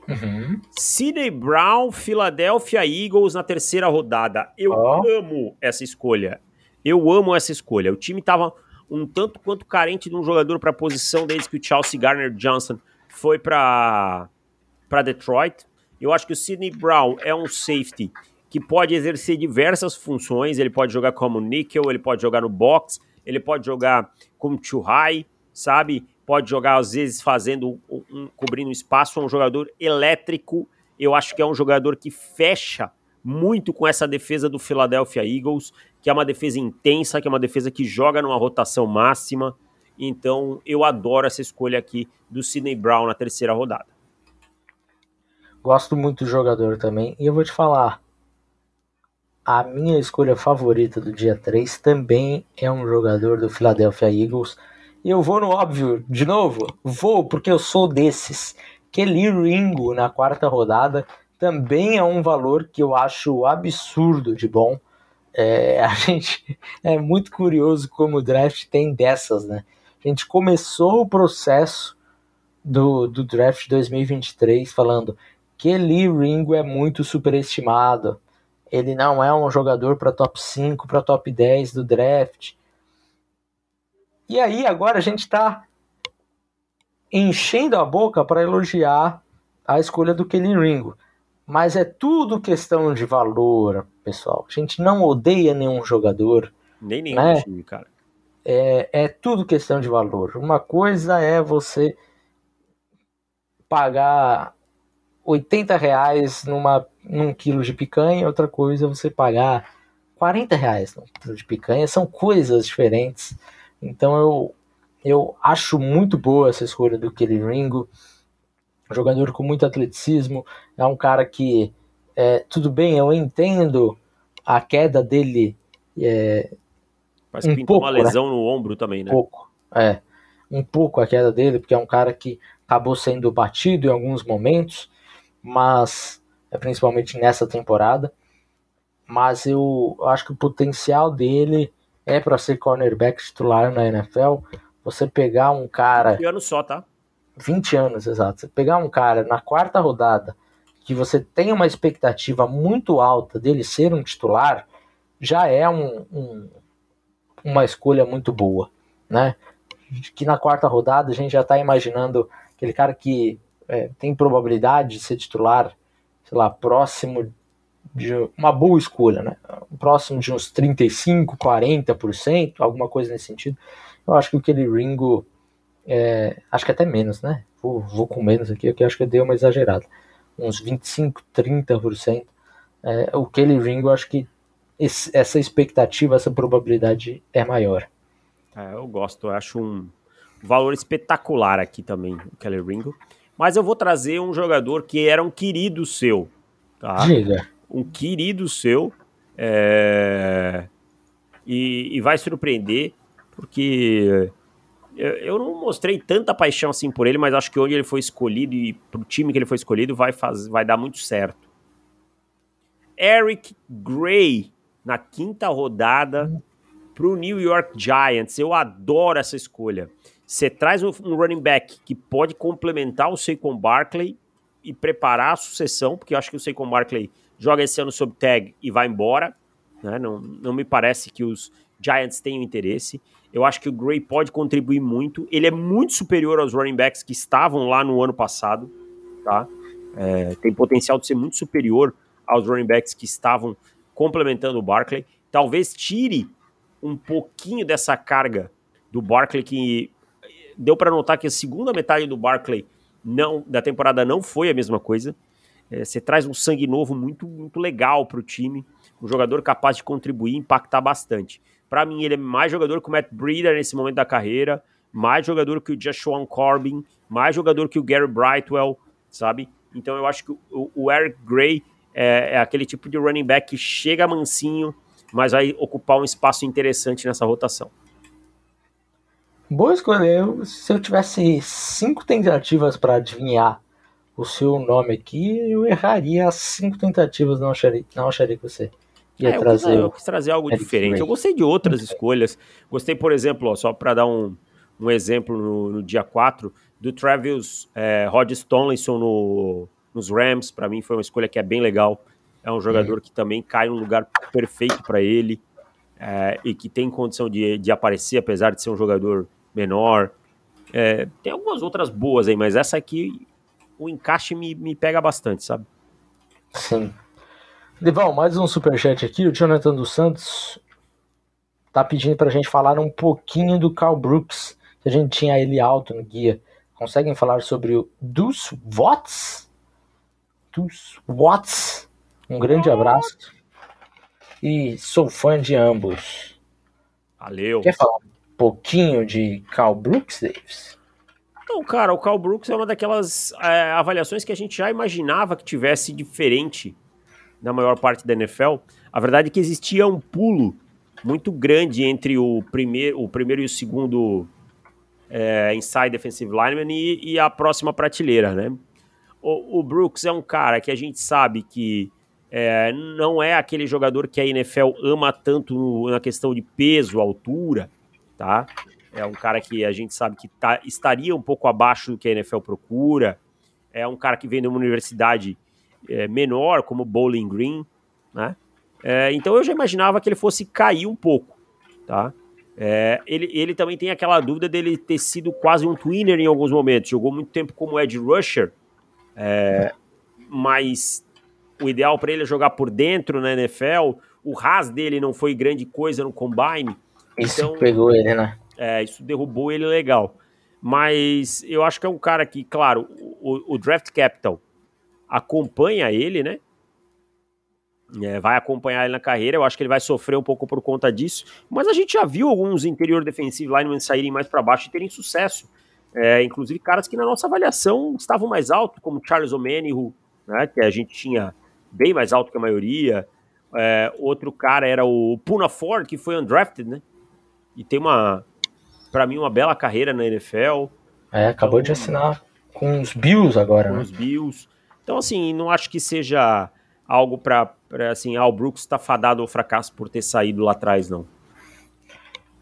Uhum. Sidney Brown, Philadelphia Eagles na terceira rodada. Eu oh. amo essa escolha. Eu amo essa escolha. O time tava um tanto quanto carente de um jogador para a posição desde que o Chelsea Garner Johnson foi para para Detroit. Eu acho que o Sidney Brown é um safety que pode exercer diversas funções. Ele pode jogar como nickel, ele pode jogar no box, ele pode jogar como too high, sabe? pode jogar às vezes fazendo um, um, cobrindo espaço, é um jogador elétrico. Eu acho que é um jogador que fecha muito com essa defesa do Philadelphia Eagles, que é uma defesa intensa, que é uma defesa que joga numa rotação máxima. Então, eu adoro essa escolha aqui do Sidney Brown na terceira rodada. Gosto muito do jogador também. E eu vou te falar, a minha escolha favorita do dia 3 também é um jogador do Philadelphia Eagles e eu vou no óbvio de novo? Vou, porque eu sou desses. Kelly Ringo na quarta rodada também é um valor que eu acho absurdo de bom. É, a gente é muito curioso como o draft tem dessas, né? A gente começou o processo do, do draft 2023 falando que Lee Ringo é muito superestimado. Ele não é um jogador para top 5, para top 10 do draft. E aí agora a gente está enchendo a boca para elogiar a escolha do Kelly Ringo. Mas é tudo questão de valor, pessoal. A gente não odeia nenhum jogador. Nem nenhum né? time, cara. é, é tudo questão de valor. Uma coisa é você pagar 80 reais numa, num quilo de picanha, outra coisa é você pagar 40 reais num quilo de picanha. São coisas diferentes. Então eu, eu acho muito boa essa escolha do Kelly Ringo. jogador com muito atleticismo. É um cara que, é, tudo bem, eu entendo a queda dele. É, Mas um pouco, uma né? lesão né? no ombro também, né? Um pouco, é. Um pouco a queda dele, porque é um cara que acabou sendo batido em alguns momentos, mas é principalmente nessa temporada. Mas eu acho que o potencial dele é para ser cornerback titular na NFL. Você pegar um cara. 20 anos só, tá? 20 anos, exato. Você pegar um cara na quarta rodada que você tem uma expectativa muito alta dele ser um titular, já é um, um, uma escolha muito boa, né? Que na quarta rodada a gente já está imaginando aquele cara que é, tem probabilidade de ser titular, sei lá, próximo de uma boa escolha, né? Próximo de uns 35, 40%, alguma coisa nesse sentido. Eu acho que aquele Ringo, é, acho que até menos, né? Vou, vou com menos aqui, porque acho que deu uma exagerada. Uns 25, 30%. É, o Kelly Ringo, acho que esse, essa expectativa, essa probabilidade é maior. É, eu gosto, eu acho um, valor espetacular aqui também, o Kelly Ringo. Mas eu vou trazer um jogador que era um querido seu. Tá? Diga. Um querido seu. É... E, e, vai surpreender, porque eu, não mostrei tanta paixão assim por ele, mas acho que onde ele foi escolhido e pro time que ele foi escolhido vai, faz, vai dar muito certo. Eric Gray, na quinta rodada, pro New York Giants. Eu adoro essa escolha. Você traz um, running back que pode complementar o Saquon Barkley e preparar a sucessão, porque eu acho que o Saquon Barkley joga esse ano sob tag e vai embora. Né? Não, não me parece que os Giants tenham interesse. Eu acho que o Gray pode contribuir muito. Ele é muito superior aos running backs que estavam lá no ano passado. Tá? É, tem potencial de ser muito superior aos running backs que estavam complementando o Barkley. Talvez tire um pouquinho dessa carga do Barkley que deu para notar que a segunda metade do Barclay não, da temporada não foi a mesma coisa. É, você traz um sangue novo muito, muito legal para o time, um jogador capaz de contribuir, impactar bastante. Para mim, ele é mais jogador que o Matt Breeder nesse momento da carreira, mais jogador que o Joshua Corbin, mais jogador que o Gary Brightwell, sabe? Então eu acho que o, o Eric Gray é, é, aquele tipo de running back que chega mansinho, mas vai ocupar um espaço interessante nessa rotação. Boa escolha. Eu, se eu tivesse cinco tentativas para adivinhar o seu nome aqui, eu erraria as cinco tentativas, não acharia, não acharia que você ia é, trazer. Eu, eu quis trazer algo diferente. Eu gostei de outras escolhas. Gostei, por exemplo, ó, só para dar um, um exemplo no, no, dia 4, do Travis é, Rod Stonelson no, nos Rams. Para mim foi uma escolha que é bem legal. É um jogador uhum. que também cai no lugar perfeito para ele é, e que tem condição de, de aparecer, apesar de ser um jogador menor. É, tem algumas outras boas aí, mas essa aqui, o encaixe me, me pega bastante, sabe? Sim. Livão, mais um superchat aqui. O Jonathan dos Santos tá pedindo pra gente falar um pouquinho do Carl Brooks, que a gente tinha ele alto no guia. Conseguem falar sobre o Dus Watts? Dus Watts. Um grande abraço. E sou fã de ambos. Valeu. Quer falar pouquinho de Cal Brooks, Davis? Não, cara, o Cal Brooks é uma daquelas é, avaliações que a gente já imaginava que tivesse diferente na maior parte da NFL. A verdade é que existia um pulo muito grande entre o primeiro, o primeiro e o segundo é, inside defensive lineman e, e, a próxima prateleira, né? O, o, Brooks é um cara que a gente sabe que é, não é aquele jogador que a NFL ama tanto na questão de peso, altura, tá? É um cara que a gente sabe que tá, estaria um pouco abaixo do que a NFL procura. É um cara que vem de uma universidade é, menor, como Bowling Green, né? É, então eu já imaginava que ele fosse cair um pouco, tá? É, ele, ele também tem aquela dúvida dele ter sido quase um twinner em alguns momentos. Jogou muito tempo como edge rusher, é, mas o ideal para ele é jogar por dentro na NFL. O ras dele não foi grande coisa no combine. Isso então, pegou ele, né? É, isso derrubou ele legal. Mas eu acho que é um cara que, claro, o, o Draft Capital acompanha ele, né? É, vai acompanhar ele na carreira. Eu acho que ele vai sofrer um pouco por conta disso. Mas a gente já viu alguns interior defensivo linemen saírem mais para baixo e terem sucesso. É, inclusive caras que na nossa avaliação estavam mais alto, como Charles O'Manihu, né, que a gente tinha bem mais alto que a maioria. É, outro cara era o Puna Ford, que foi undrafted, né? E tem uma, para mim, uma bela carreira na NFL. É, acabou então, de assinar com os Bills agora, com né? os Bills. Então, assim, não acho que seja algo para assim, ah, o Brooks está fadado ao fracasso por ter saído lá atrás, não.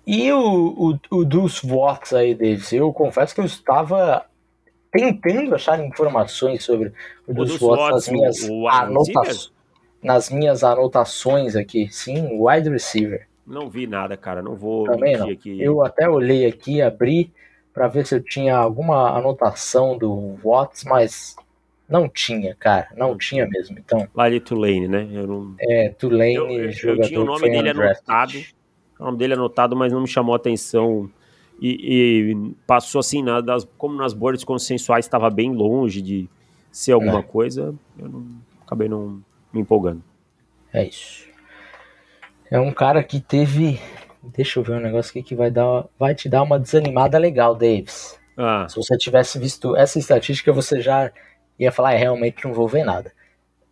E o, o, o dos Vox aí, Davis, eu confesso que eu estava tentando achar informações sobre o, o dos Vox nas minhas, anotações, nas minhas anotações aqui. Sim, wide receiver. Não vi nada, cara, não vou Também não. Aqui. Eu até olhei aqui, abri para ver se eu tinha alguma anotação do Watts, mas não tinha, cara, não tinha mesmo. Então, lá de Tulane, né? Eu não... É, Tulane, eu, eu, eu tinha o nome dele anotado o nome dele anotado, mas não me chamou a atenção. E, e passou assim, na, das, como nas bordas consensuais estava bem longe de ser alguma é. coisa, eu não, acabei não me empolgando. É isso. É um cara que teve. Deixa eu ver um negócio aqui que vai, dar, vai te dar uma desanimada legal, Davis. Ah. Se você tivesse visto essa estatística, você já ia falar, é, realmente não vou ver nada.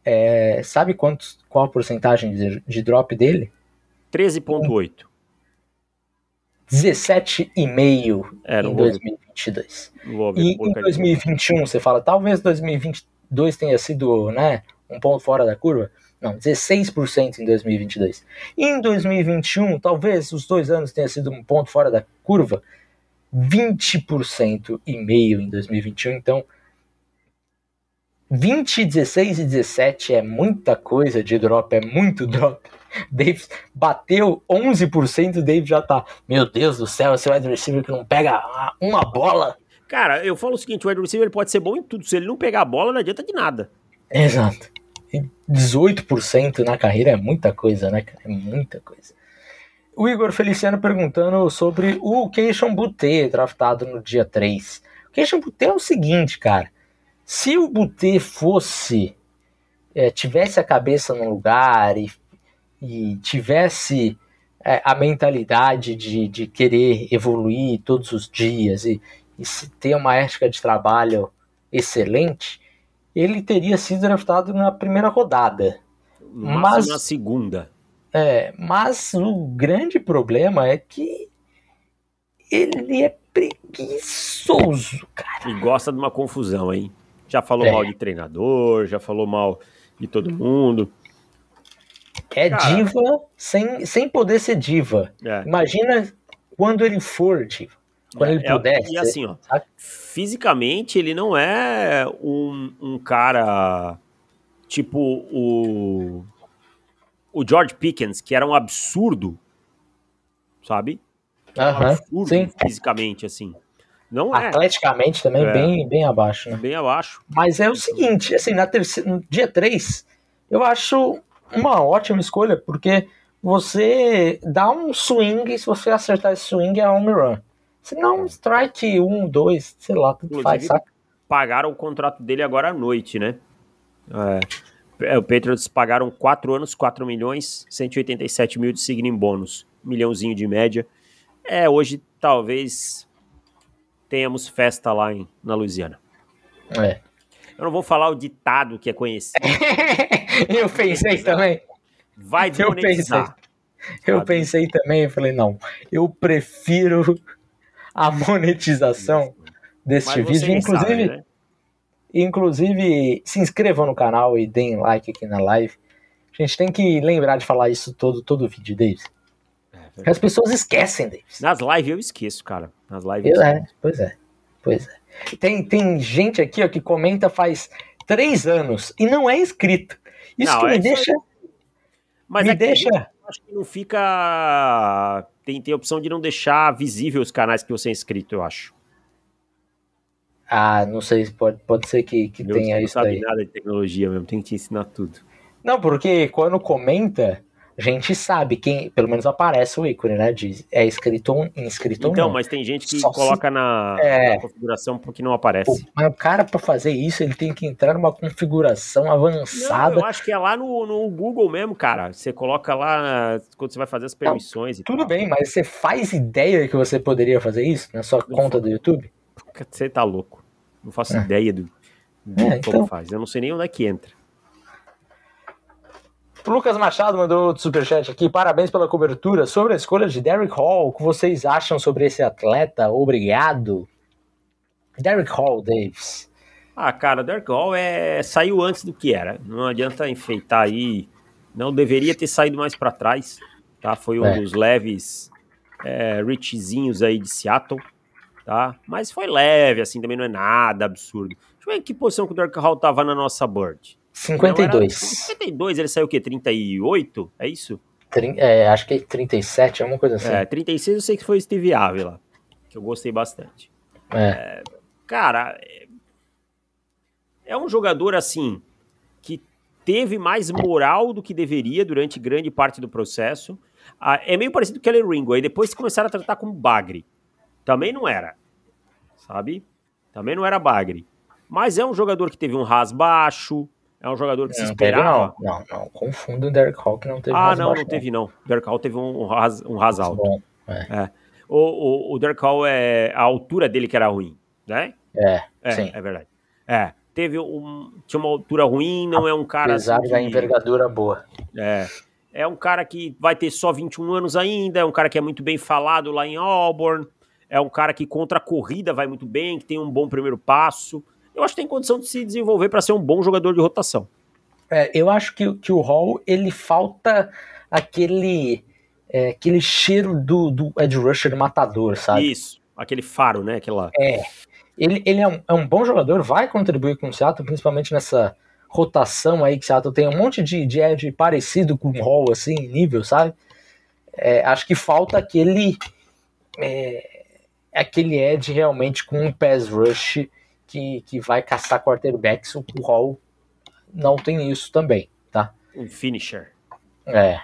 É, sabe quantos, qual a porcentagem de, de drop dele? 13,8. 17,5 em 2022. e em 2021 você fala, talvez 2022 tenha sido, né, um ponto fora da curva. Não, 16% em 2022. E em 2021, talvez os dois anos tenha sido um ponto fora da curva. 20% e meio em 2021. Então, 20, 16 e 17 é muita coisa de drop, é muito drop. Davis bateu 11%, o Davis já tá. Meu Deus do céu, esse wide receiver que não pega uma bola. Cara, eu falo o seguinte: o wide receiver pode ser bom em tudo. Se ele não pegar a bola, não adianta de nada. Exato. 18% na carreira é muita coisa, né, cara? É muita coisa. O Igor Feliciano perguntando sobre o Keishon Butte, draftado no dia 3. O Keishon Butte é o seguinte, cara. Se o Butte fosse. É, tivesse a cabeça no lugar e e tivesse é, a mentalidade de, de querer evoluir todos os dias e, e ter uma ética de trabalho excelente, ele teria sido draftado na primeira rodada. Mas na segunda. É, mas o grande problema é que ele é preguiçoso, cara. E gosta de uma confusão, hein? Já falou é. mal de treinador, já falou mal de todo mundo. É Cara, diva sem, sem poder ser diva. É. Imagina quando ele for diva. Quando é, ele puder. É, e assim, ó, fisicamente ele não é um, um cara tipo o. O George Pickens, que era um absurdo, sabe? Um uh -huh, absurdo sim. fisicamente, assim. Não é. Atleticamente também é. bem, bem abaixo, né? Bem abaixo. Mas é o seguinte, assim, na terceira, no dia 3, eu acho uma ótima escolha, porque você dá um swing, e se você acertar esse swing é home run. Se não, strike um, dois, sei lá, tudo faz, saca? Pagaram o contrato dele agora à noite, né? É, o Patriots pagaram 4 anos, 4 milhões, 187 mil de signing bônus, milhãozinho de média. É, hoje talvez tenhamos festa lá em, na Louisiana. É. Eu não vou falar o ditado que é conhecido. eu pensei também. Vai desmonetizar. Eu pensei, eu pensei também, eu falei, não, eu prefiro a monetização deste vídeo. Inclusive, sabe, né? inclusive, se inscrevam no canal e deem like aqui na live. A gente tem que lembrar de falar isso todo, todo vídeo, Davis. É, As pessoas esquecem, Davis. Nas lives eu esqueço, cara. Nas lives eu, eu é, pois é, pois é. Tem, tem gente aqui ó, que comenta faz três anos e não é inscrito. Isso não, que me é deixa. Mas me é deixa. Acho que não fica. Tem, tem a opção de não deixar visível os canais que você é inscrito, eu acho. Ah, não sei, pode, pode ser que, que Meu, tenha isso. Não sabe aí. nada de tecnologia mesmo, tem que te ensinar tudo. Não, porque quando comenta, gente sabe quem, pelo menos aparece o ícone, né? Diz, é escrito inscrito então, não. mas tem gente que Só coloca se... na, é... na, configuração porque não aparece. O, mas o cara, para fazer isso, ele tem que entrar numa configuração avançada. Não, eu acho que é lá no, no Google mesmo, cara. Você coloca lá quando você vai fazer as permissões. Não, tudo tal. bem, mas você faz ideia que você poderia fazer isso na sua não conta do YouTube? Você tá louco. Não faço é. ideia do, do é, como então... faz. Eu não sei nem onde é que entra. Lucas Machado mandou outro superchat aqui. Parabéns pela cobertura. Sobre a escolha de Derrick Hall, o que vocês acham sobre esse atleta? Obrigado. Derrick Hall, Davis. Ah, cara, Derrick Hall é... saiu antes do que era. Não adianta enfeitar aí. Não deveria ter saído mais para trás. Tá? Foi um é. dos leves é, richzinhos aí de Seattle. Tá? Mas foi leve, assim, também não é nada absurdo. Deixa eu ver em que posição que o Derrick Hall tava na nossa board. 52. 52, ele saiu o quê? 38? É isso? Trin, é, acho que 37, é uma coisa assim. É, 36 eu sei que foi Steve que eu gostei bastante. É. é cara, é, é um jogador assim que teve mais moral do que deveria durante grande parte do processo. Ah, é meio parecido com o Kelly Ringo, aí depois começaram a tratar como bagre. Também não era, sabe? Também não era bagre. Mas é um jogador que teve um ras baixo, é um jogador que se esperava. Não, não, não. Confundo o Derek Hall que não teve Ah, não, não teve não. O Derek Hall teve um ras, um ras alto. Bom, é. é. O, o, o Derek Hall é a altura dele que era ruim, né? É, é sim. É verdade. É, teve um, tinha uma altura ruim, não é um cara... Apesar assim, da envergadura boa. É, é um cara que vai ter só 21 anos ainda, é um cara que é muito bem falado lá em Auburn, é um cara que contra a corrida vai muito bem, que tem um bom primeiro passo, eu acho que tem condição de se desenvolver para ser um bom jogador de rotação. É, eu acho que, que o Hall, ele falta aquele é, aquele cheiro do, do Ed Rusher matador, sabe? Isso, aquele faro, né? Aquela... É, ele, ele é, um, é um bom jogador, vai contribuir com o Seattle, principalmente nessa rotação aí que o Seattle tem um monte de, de Ed parecido com o Hall, assim, nível, sabe? É, acho que falta aquele é, aquele Ed realmente com um pass rush que, que vai caçar quarterbacks, o Hall não tem isso também, tá? Um finisher. É.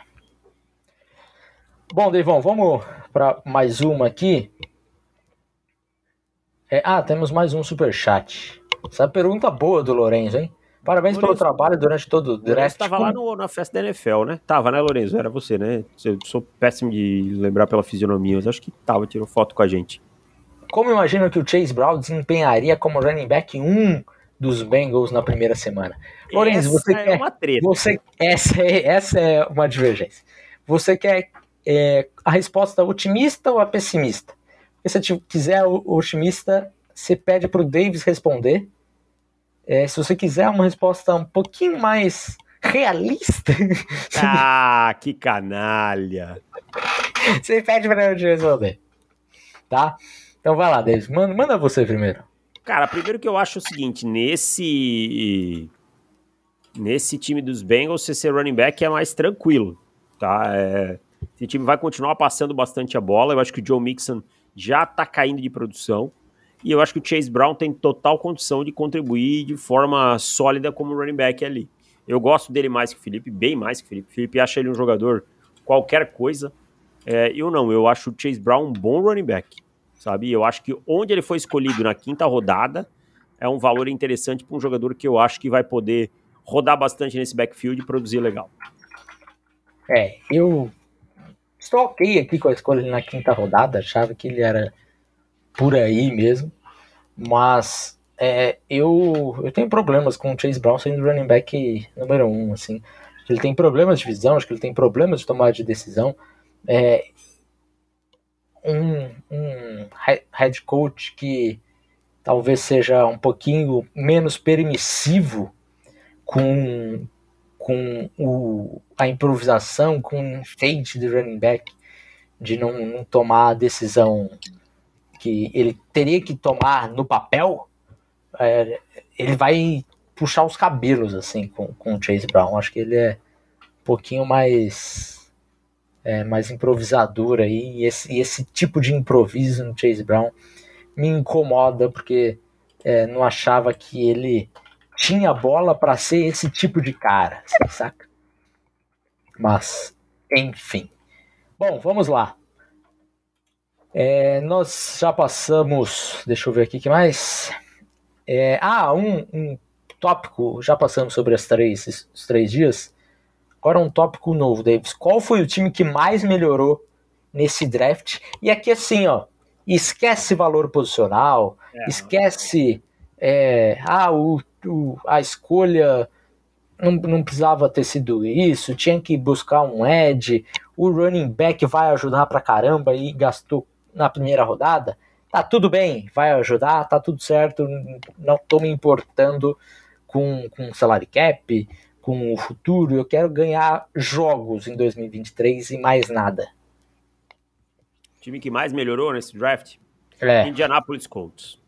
Bom, Devon, vamos para mais uma aqui. É, ah, temos mais um super chat. Essa pergunta boa do Lorenzo, hein? Parabéns Lorenzo, pelo trabalho durante todo o draft. Estava lá no, na festa da NFL, né? Tava, né, Lorenzo? Era você, né? Eu sou péssimo de lembrar pela fisionomia, mas acho que tava, tirou foto com a gente. Como imagino que o Chase Brown desempenharia como running back 1 dos Bengals na primeira semana? Lourenço, você é quer. Uma treta. Você, essa, é, essa é uma divergência. Você quer é, a resposta otimista ou a pessimista? se você quiser o, otimista, você pede para o Davis responder. É, se você quiser uma resposta um pouquinho mais realista. Ah, que canalha! você pede para eu te responder. Tá? Então vai lá, Davis. Manda, manda você primeiro. Cara, primeiro que eu acho o seguinte, nesse nesse time dos Bengals, você ser running back é mais tranquilo, tá? É, esse time vai continuar passando bastante a bola. Eu acho que o Joe Mixon já tá caindo de produção. E eu acho que o Chase Brown tem total condição de contribuir de forma sólida como running back ali. Eu gosto dele mais que o Felipe, bem mais que o Felipe. O Felipe acha ele um jogador qualquer coisa. É, eu não, eu acho o Chase Brown um bom running back sabe? Eu acho que onde ele foi escolhido na quinta rodada é um valor interessante para um jogador que eu acho que vai poder rodar bastante nesse backfield e produzir legal. É, eu estou ok aqui com a escolha na quinta rodada, achava que ele era por aí mesmo, mas é, eu, eu tenho problemas com o Chase Brown sendo running back número um, assim. Ele tem problemas de visão, acho que ele tem problemas de tomada de decisão. É, um, um head coach que talvez seja um pouquinho menos permissivo com, com o, a improvisação, com o enfeite de running back, de não, não tomar a decisão que ele teria que tomar no papel, é, ele vai puxar os cabelos assim com, com o Chase Brown. Acho que ele é um pouquinho mais é, mais improvisador aí, e esse, esse tipo de improviso no Chase Brown me incomoda, porque é, não achava que ele tinha bola para ser esse tipo de cara, assim, saca? Mas Enfim. Bom, vamos lá. É, nós já passamos. Deixa eu ver aqui que mais. É, ah, um, um, tópico. Já passamos sobre as três, os três dias. Agora um tópico novo, Davis. Qual foi o time que mais melhorou nesse draft? E aqui assim, ó. Esquece valor posicional. É, esquece. É, ah, o, o, a escolha não, não precisava ter sido isso, tinha que buscar um edge, o running back vai ajudar pra caramba e gastou na primeira rodada, tá tudo bem, vai ajudar, tá tudo certo, não tô me importando com, com salary cap, com o futuro, eu quero ganhar jogos em 2023 e mais nada. O time que mais melhorou nesse draft? É. Indianapolis Colts.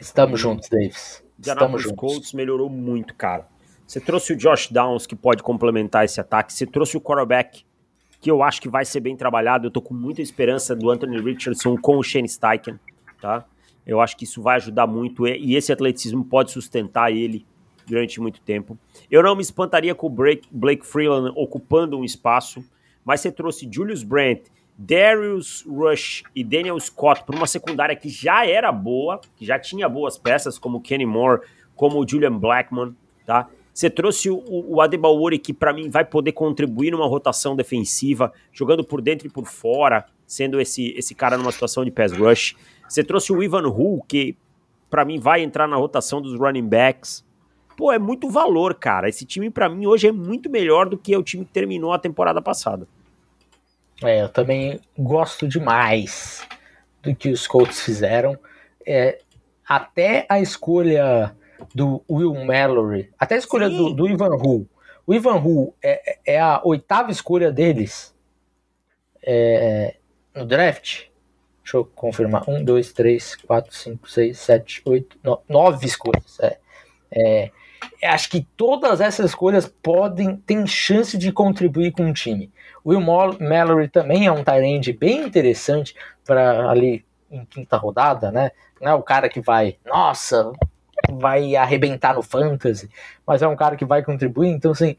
Estamos juntos, Davis. Indianapolis Estamos Colts juntos. melhorou muito, cara. Você trouxe o Josh Downs, que pode complementar esse ataque. Você trouxe o quarterback, que eu acho que vai ser bem trabalhado. Eu tô com muita esperança do Anthony Richardson com o Shane Steichen, tá? Eu acho que isso vai ajudar muito e esse atleticismo pode sustentar ele durante muito tempo. Eu não me espantaria com o Blake Freeland ocupando um espaço, mas você trouxe Julius Brandt, Darius Rush e Daniel Scott para uma secundária que já era boa, que já tinha boas peças, como Kenny Moore, como o Julian Blackman, tá? Você trouxe o, o Adebaori, que para mim vai poder contribuir numa rotação defensiva, jogando por dentro e por fora, sendo esse, esse cara numa situação de pass rush. Você trouxe o Ivan Hu, que para mim vai entrar na rotação dos running backs. Pô, é muito valor, cara. Esse time para mim hoje é muito melhor do que o time que terminou a temporada passada. É, eu também gosto demais do que os Colts fizeram. É, até a escolha do Will Mallory, até a escolha do, do, Ivan Hu. O Ivan Hu é, é a oitava escolha deles é, no draft. Deixa eu confirmar. Um, dois, três, quatro, cinco, seis, sete, oito, nove escolhas. É. é, acho que todas essas escolhas podem ter chance de contribuir com o time. O Will Mallory também é um Tyrande bem interessante para ali em quinta rodada, né? Não é o cara que vai, nossa, vai arrebentar no fantasy, mas é um cara que vai contribuir. Então, assim,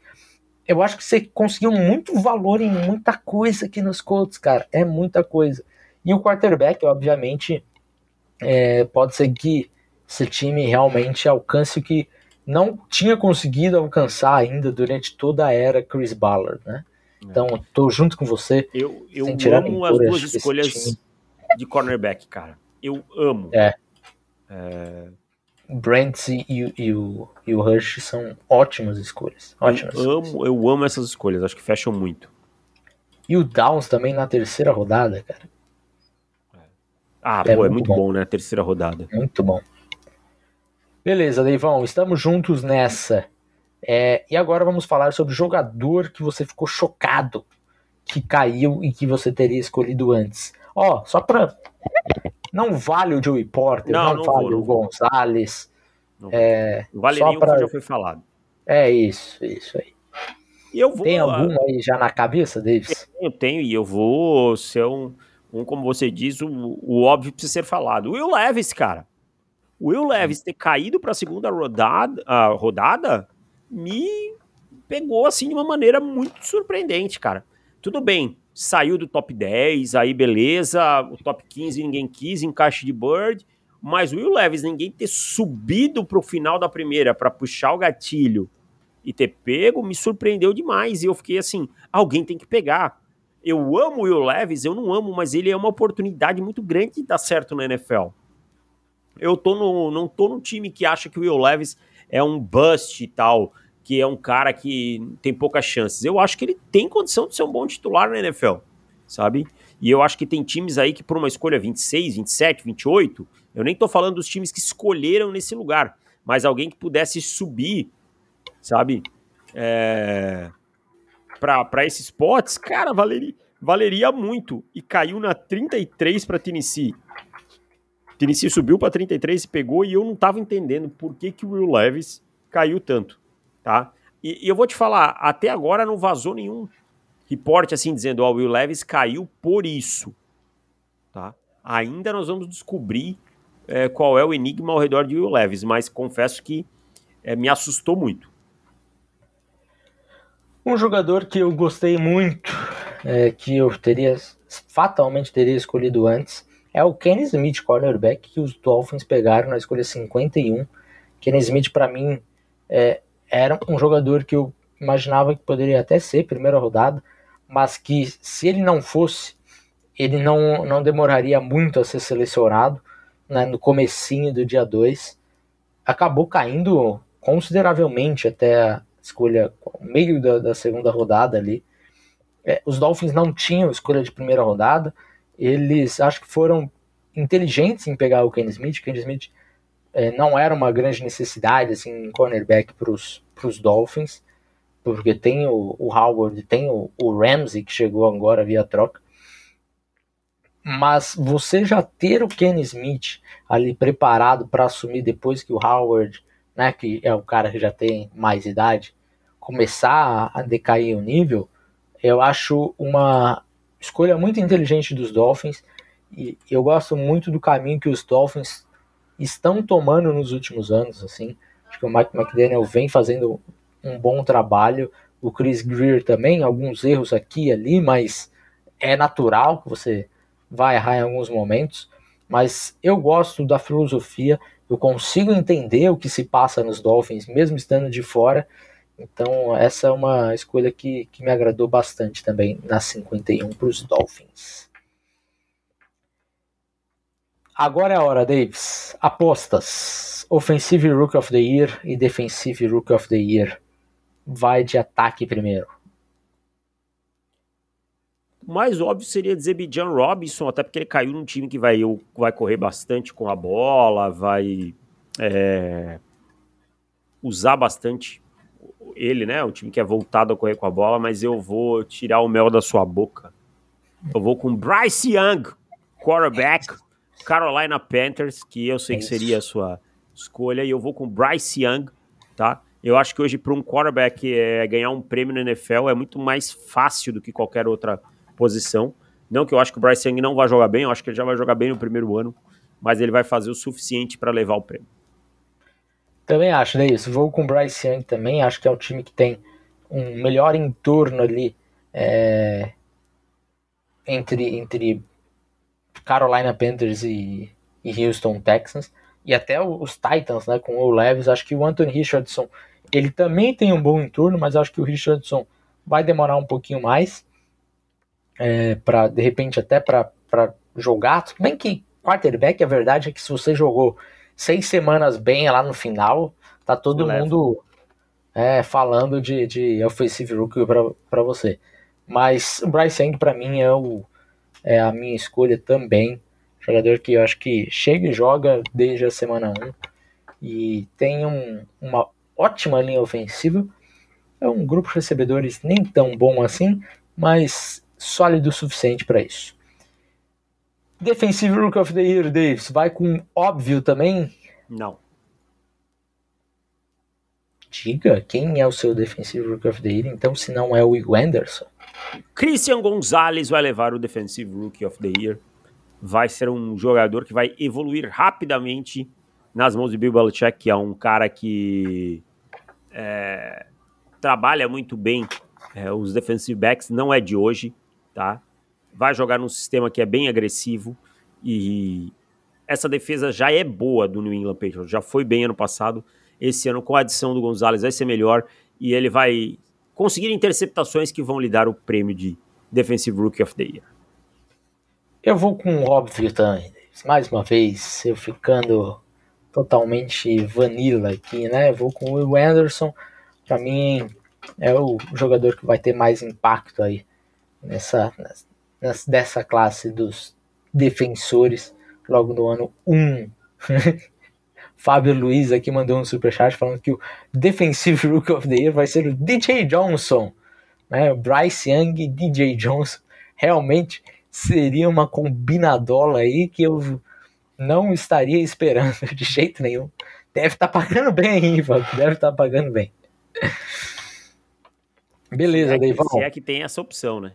eu acho que você conseguiu muito valor em muita coisa aqui nos Colts, cara. É muita coisa. E o quarterback, obviamente, é, pode ser que esse time realmente alcance o que não tinha conseguido alcançar ainda durante toda a era Chris Ballard, né? Então, é. tô junto com você. Eu, eu amo as duas escolhas de cornerback, cara. Eu amo. É. é Brent e, e, e, o, e o Rush são ótimas escolhas. Ótimas eu, amo, eu amo essas escolhas, acho que fecham muito. E o Downs também na terceira rodada, cara. Ah, é pô, é muito bom. bom, né? Terceira rodada. Muito bom. Beleza, Deivão, estamos juntos nessa. É, e agora vamos falar sobre o jogador que você ficou chocado que caiu e que você teria escolhido antes. Ó, só pra não vale o Joey Porter, não, não, não vale vou, o Gonzalez. Não é, vale nenhum pra... que já foi falado. É isso, isso aí. Vou, Tem algum aí já na cabeça, Davis? Eu tenho, e eu vou ser um, um como você diz, o, o óbvio precisa ser falado. Will Levis, cara. O Will Levis ter caído para a segunda rodada, uh, rodada me pegou assim de uma maneira muito surpreendente, cara. Tudo bem, saiu do top 10, aí beleza, o top 15 ninguém quis, encaixe de Bird, mas o Will Levis, ninguém ter subido para o final da primeira para puxar o gatilho e ter pego, me surpreendeu demais. E eu fiquei assim: alguém tem que pegar. Eu amo o Will Levis, eu não amo, mas ele é uma oportunidade muito grande de dar certo na NFL. Eu tô no, não tô no time que acha que o Will Levis é um bust e tal que é um cara que tem poucas chances. Eu acho que ele tem condição de ser um bom titular na NFL, sabe? E eu acho que tem times aí que por uma escolha 26, 27, 28, eu nem tô falando dos times que escolheram nesse lugar, mas alguém que pudesse subir, sabe? É... Para esses spots, cara, valeria, valeria muito. E caiu na 33 para Tennessee. Tennessee subiu para 33 e pegou, e eu não tava entendendo por que, que o Will Levis caiu tanto tá? E, e, eu vou te falar, até agora não vazou nenhum reporte assim dizendo, ó, oh, o Will Levis caiu por isso, tá? Ainda nós vamos descobrir é, qual é o enigma ao redor de Will Levis, mas confesso que é, me assustou muito. Um jogador que eu gostei muito, é, que eu teria fatalmente teria escolhido antes, é o Kenny Smith, cornerback, que os Dolphins pegaram na escolha 51. Kenny Smith, para mim, é, era um jogador que eu imaginava que poderia até ser primeira rodada, mas que se ele não fosse, ele não, não demoraria muito a ser selecionado né, no comecinho do dia 2. Acabou caindo consideravelmente até a escolha meio da, da segunda rodada ali. É, os Dolphins não tinham escolha de primeira rodada, eles acho que foram inteligentes em pegar o Ken Smith. O Ken Smith é, não era uma grande necessidade assim, em cornerback para os Dolphins, porque tem o, o Howard, tem o, o, Ramsey que chegou agora via troca. Mas você já ter o Ken Smith ali preparado para assumir depois que o Howard, né, que é o cara que já tem mais idade, começar a decair o nível, eu acho uma escolha muito inteligente dos Dolphins e eu gosto muito do caminho que os Dolphins estão tomando nos últimos anos, assim. Acho que o Mike McDaniel vem fazendo um bom trabalho, o Chris Greer também, alguns erros aqui e ali, mas é natural que você vai errar em alguns momentos, mas eu gosto da filosofia, eu consigo entender o que se passa nos Dolphins, mesmo estando de fora, então, essa é uma escolha que, que me agradou bastante também na 51 para os Dolphins. Agora é a hora, Davis. Apostas. Offensive Rook of the Year e Defensive Rook of the Year. Vai de ataque primeiro. Mais óbvio seria dizer Bijan Robinson, até porque ele caiu num time que vai, vai correr bastante com a bola, vai é, usar bastante ele, né? Um time que é voltado a correr com a bola, mas eu vou tirar o mel da sua boca. Eu vou com Bryce Young, quarterback, Carolina Panthers, que eu sei que seria a sua escolha, e eu vou com Bryce Young, tá? Eu acho que hoje, para um quarterback é, ganhar um prêmio na NFL é muito mais fácil do que qualquer outra posição. Não que eu acho que o Bryce Young não vai jogar bem, eu acho que ele já vai jogar bem no primeiro ano, mas ele vai fazer o suficiente para levar o prêmio. Também acho, né? Isso. Vou com o Bryce Young também. Acho que é um time que tem um melhor entorno ali é, entre, entre Carolina Panthers e, e Houston Texans. E até os Titans, né? Com o Levis. Acho que o Anthony Richardson ele também tem um bom entorno, mas acho que o Richardson vai demorar um pouquinho mais. É, para de repente até para jogar. Tudo bem que quarterback, a verdade é que se você jogou seis semanas bem lá no final, tá todo mundo é, falando de, de offensive rookie para você. Mas o Bryce Young para mim é, o, é a minha escolha também. Jogador que eu acho que chega e joga desde a semana 1 e tem um, uma ótima linha ofensiva. É um grupo de recebedores nem tão bom assim, mas sólido o suficiente para isso. Defensive Rook of the Year, Davis, vai com óbvio também? Não. Diga, quem é o seu Defensive Rook of the Year, então, se não é o Will Anderson? Christian Gonzalez vai levar o Defensive Rookie of the Year. Vai ser um jogador que vai evoluir rapidamente nas mãos de Bill Belichick, que é um cara que é, trabalha muito bem é, os defensive backs, não é de hoje, tá? Vai jogar num sistema que é bem agressivo e essa defesa já é boa do New England Patriots, já foi bem ano passado. Esse ano, com a adição do Gonzalez, vai ser melhor e ele vai conseguir interceptações que vão lhe dar o prêmio de Defensive Rookie of the Year. Eu vou com o óbvio também. Mais uma vez, eu ficando totalmente vanilla aqui, né? Eu vou com o Will Anderson. Para mim, é o jogador que vai ter mais impacto aí nessa, dessa classe dos defensores logo no ano 1. Fábio Luiz aqui mandou um superchat falando que o Defensive Rook of the Year vai ser o DJ Johnson. Né? O Bryce Young e DJ Johnson realmente seria uma combinadola aí que eu não estaria esperando de jeito nenhum. Deve estar tá pagando bem, Ivan. Deve estar tá pagando bem. Beleza, se é que, Se é que tem essa opção, né?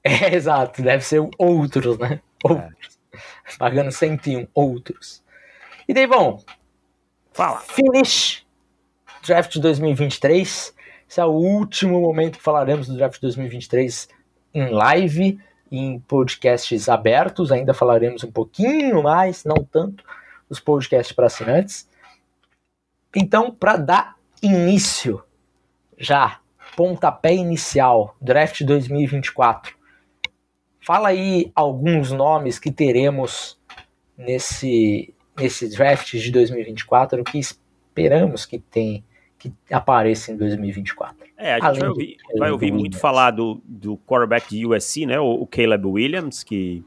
É, exato, deve ser outros, né? Outros. É. Pagando 101, outros. E daí, bom, fala. Finish Draft 2023. Esse é o último momento que falaremos do draft 2023 em live, em podcasts abertos. Ainda falaremos um pouquinho mais, não tanto, os podcasts para assinantes. Então, para dar início, já, pontapé inicial, draft 2024. Fala aí alguns nomes que teremos nesse, nesse draft de 2024, o que esperamos que tem que apareça em 2024. É, a gente vai ouvir, vai ouvir muito falar do, do quarterback de USC, né, o, o Caleb Williams, que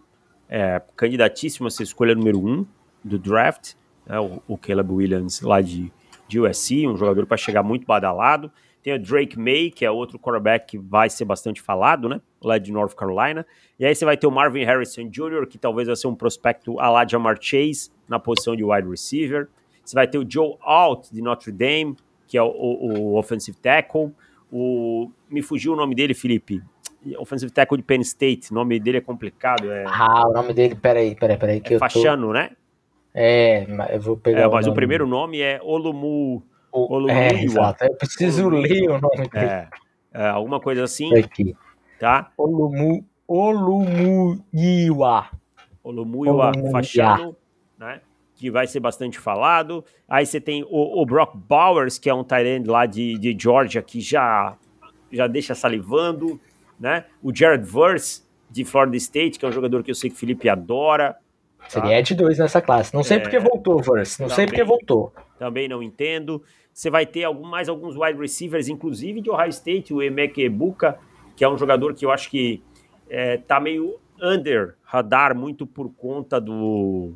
é candidatíssimo a ser escolha número um do draft, né, o, o Caleb Williams lá de, de USC, um jogador para chegar muito badalado. Tem o Drake May, que é outro quarterback que vai ser bastante falado, né? Lá de North Carolina. E aí você vai ter o Marvin Harrison Jr., que talvez vai ser um prospecto a lá de Jamar Chase, na posição de wide receiver. Você vai ter o Joe Alt, de Notre Dame, que é o, o, o offensive tackle. O, me fugiu o nome dele, Felipe. Offensive tackle de Penn State. O nome dele é complicado. É... Ah, o nome dele, peraí, peraí, peraí. Que é Fachano, tô... né? É, eu vou pegar. É, mas o, o primeiro nome é Olumu. O, é, exato. Eu preciso ler o nome dele. É, é, alguma coisa assim. Aqui. Tá? Olumu, Olumuyiwa. Olumuyiwa Fachano, né? Que vai ser bastante falado. Aí você tem o, o Brock Bowers, que é um Tyrant lá de, de Georgia, que já, já deixa salivando, né? O Jared Verse, de Florida State, que é um jogador que eu sei que o Felipe adora. Seria Ed 2 nessa classe. Não sei é, porque voltou, Verse. Não também, sei porque voltou. Também não entendo. Você vai ter algum, mais alguns wide receivers, inclusive de Ohio State, o Emeke Ebuka, que é um jogador que eu acho que é, tá meio under radar muito por conta do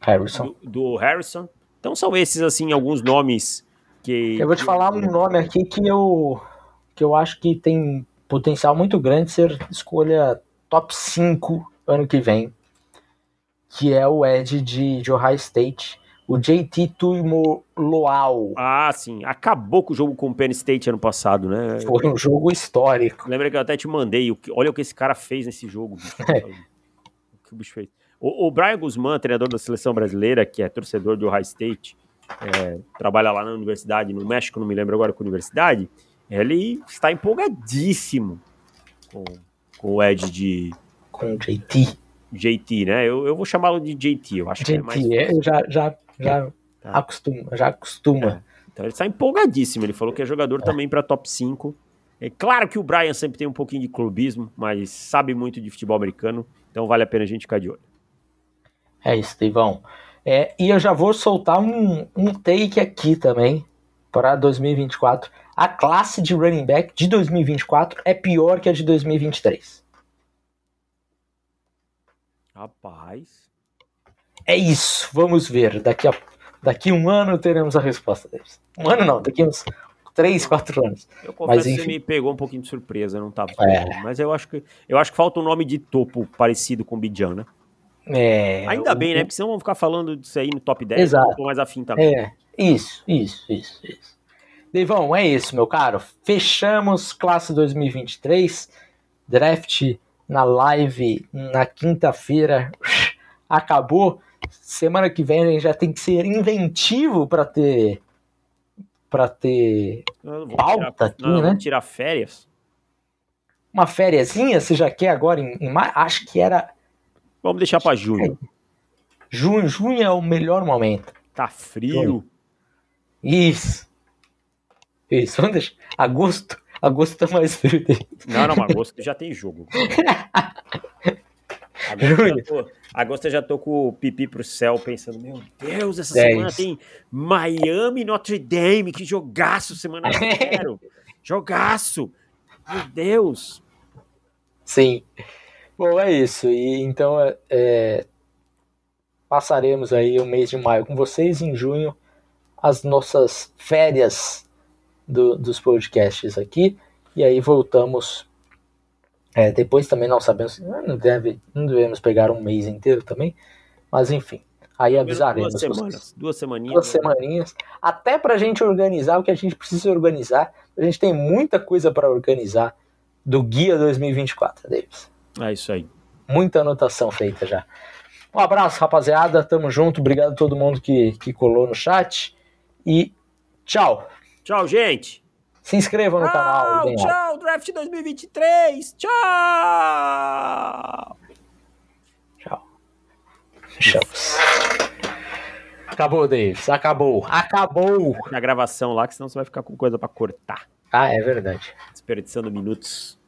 Harrison. Do, do, Harrison. Então são esses assim alguns nomes que eu vou te falar um nome aqui que eu que eu acho que tem potencial muito grande de ser escolha top 5 ano que vem, que é o Ed de, de Ohio State, o JT Tuimoloau. Ah, sim. Acabou com o jogo com o Penn State ano passado, né? Foi um jogo histórico. Lembra que eu até te mandei. Olha o que esse cara fez nesse jogo. É. O que o bicho fez. O, o, Brian Guzmán, treinador da seleção brasileira, que é torcedor do Ohio State, é, trabalha lá na universidade, no México, não me lembro agora com a universidade, ele está empolgadíssimo com, com o Ed de. Com o JT. JT, né? Eu, eu vou chamá-lo de JT, eu acho JT, que é mais. É, já, já já tá. acostuma, já acostuma. É. Então ele está empolgadíssimo. Ele falou que é jogador é. também para top 5. É claro que o Brian sempre tem um pouquinho de clubismo, mas sabe muito de futebol americano, então vale a pena a gente ficar de olho. É isso, Ivão. É, e eu já vou soltar um, um take aqui também para 2024. A classe de running back de 2024 é pior que a de 2023. Rapaz. É isso, vamos ver. Daqui a daqui um ano teremos a resposta deles. Um ano não, daqui uns três, quatro anos. Eu confesso mas, enfim. que você me pegou um pouquinho de surpresa, não tava. É. Mas eu acho que eu acho que falta um nome de topo parecido com o Bijan, né? É. Ainda o, bem, né? Porque senão vamos ficar falando disso aí no top 10, Exato. um mais afim também. É, isso, isso, isso, isso. Deivão, é isso, meu caro. Fechamos classe 2023, draft na live na quinta-feira. Acabou semana que vem a gente já tem que ser inventivo para ter para ter pauta aqui, não, né? tirar férias. Uma fériasinha, você já quer agora em, em maio? Acho que era. Vamos deixar para junho. Junho, junho é o melhor momento. Tá frio. Isso. Isso, vamos deixar. Agosto. Agosto tá mais frio. Não, não, agosto já tem jogo. Agosto já, tô, agosto eu já tô com o pipi pro céu pensando, meu Deus, essa é semana tem Miami Notre Dame, que jogaço semana zero. jogaço! Meu Deus! Sim. Bom, é isso. E então é, é, passaremos aí o mês de maio com vocês em junho as nossas férias do, dos podcasts aqui. E aí voltamos é, depois também não sabemos, não, deve, não devemos pegar um mês inteiro também, mas enfim, aí avisaremos. Duas semanas, duas semaninhas. Duas semaninhas, até para a gente organizar o que a gente precisa organizar. A gente tem muita coisa para organizar do Guia 2024, Davis. É isso aí. Muita anotação feita já. Um abraço, rapaziada. Tamo junto. Obrigado a todo mundo que, que colou no chat. E tchau. Tchau, gente. Se inscrevam no tchau, canal. Tchau, Draft 2023. Tchau. Tchau. Fechamos. Acabou, Davis. Acabou. Acabou. Na gravação lá, que senão você vai ficar com coisa para cortar. Ah, é verdade. Desperdiçando minutos.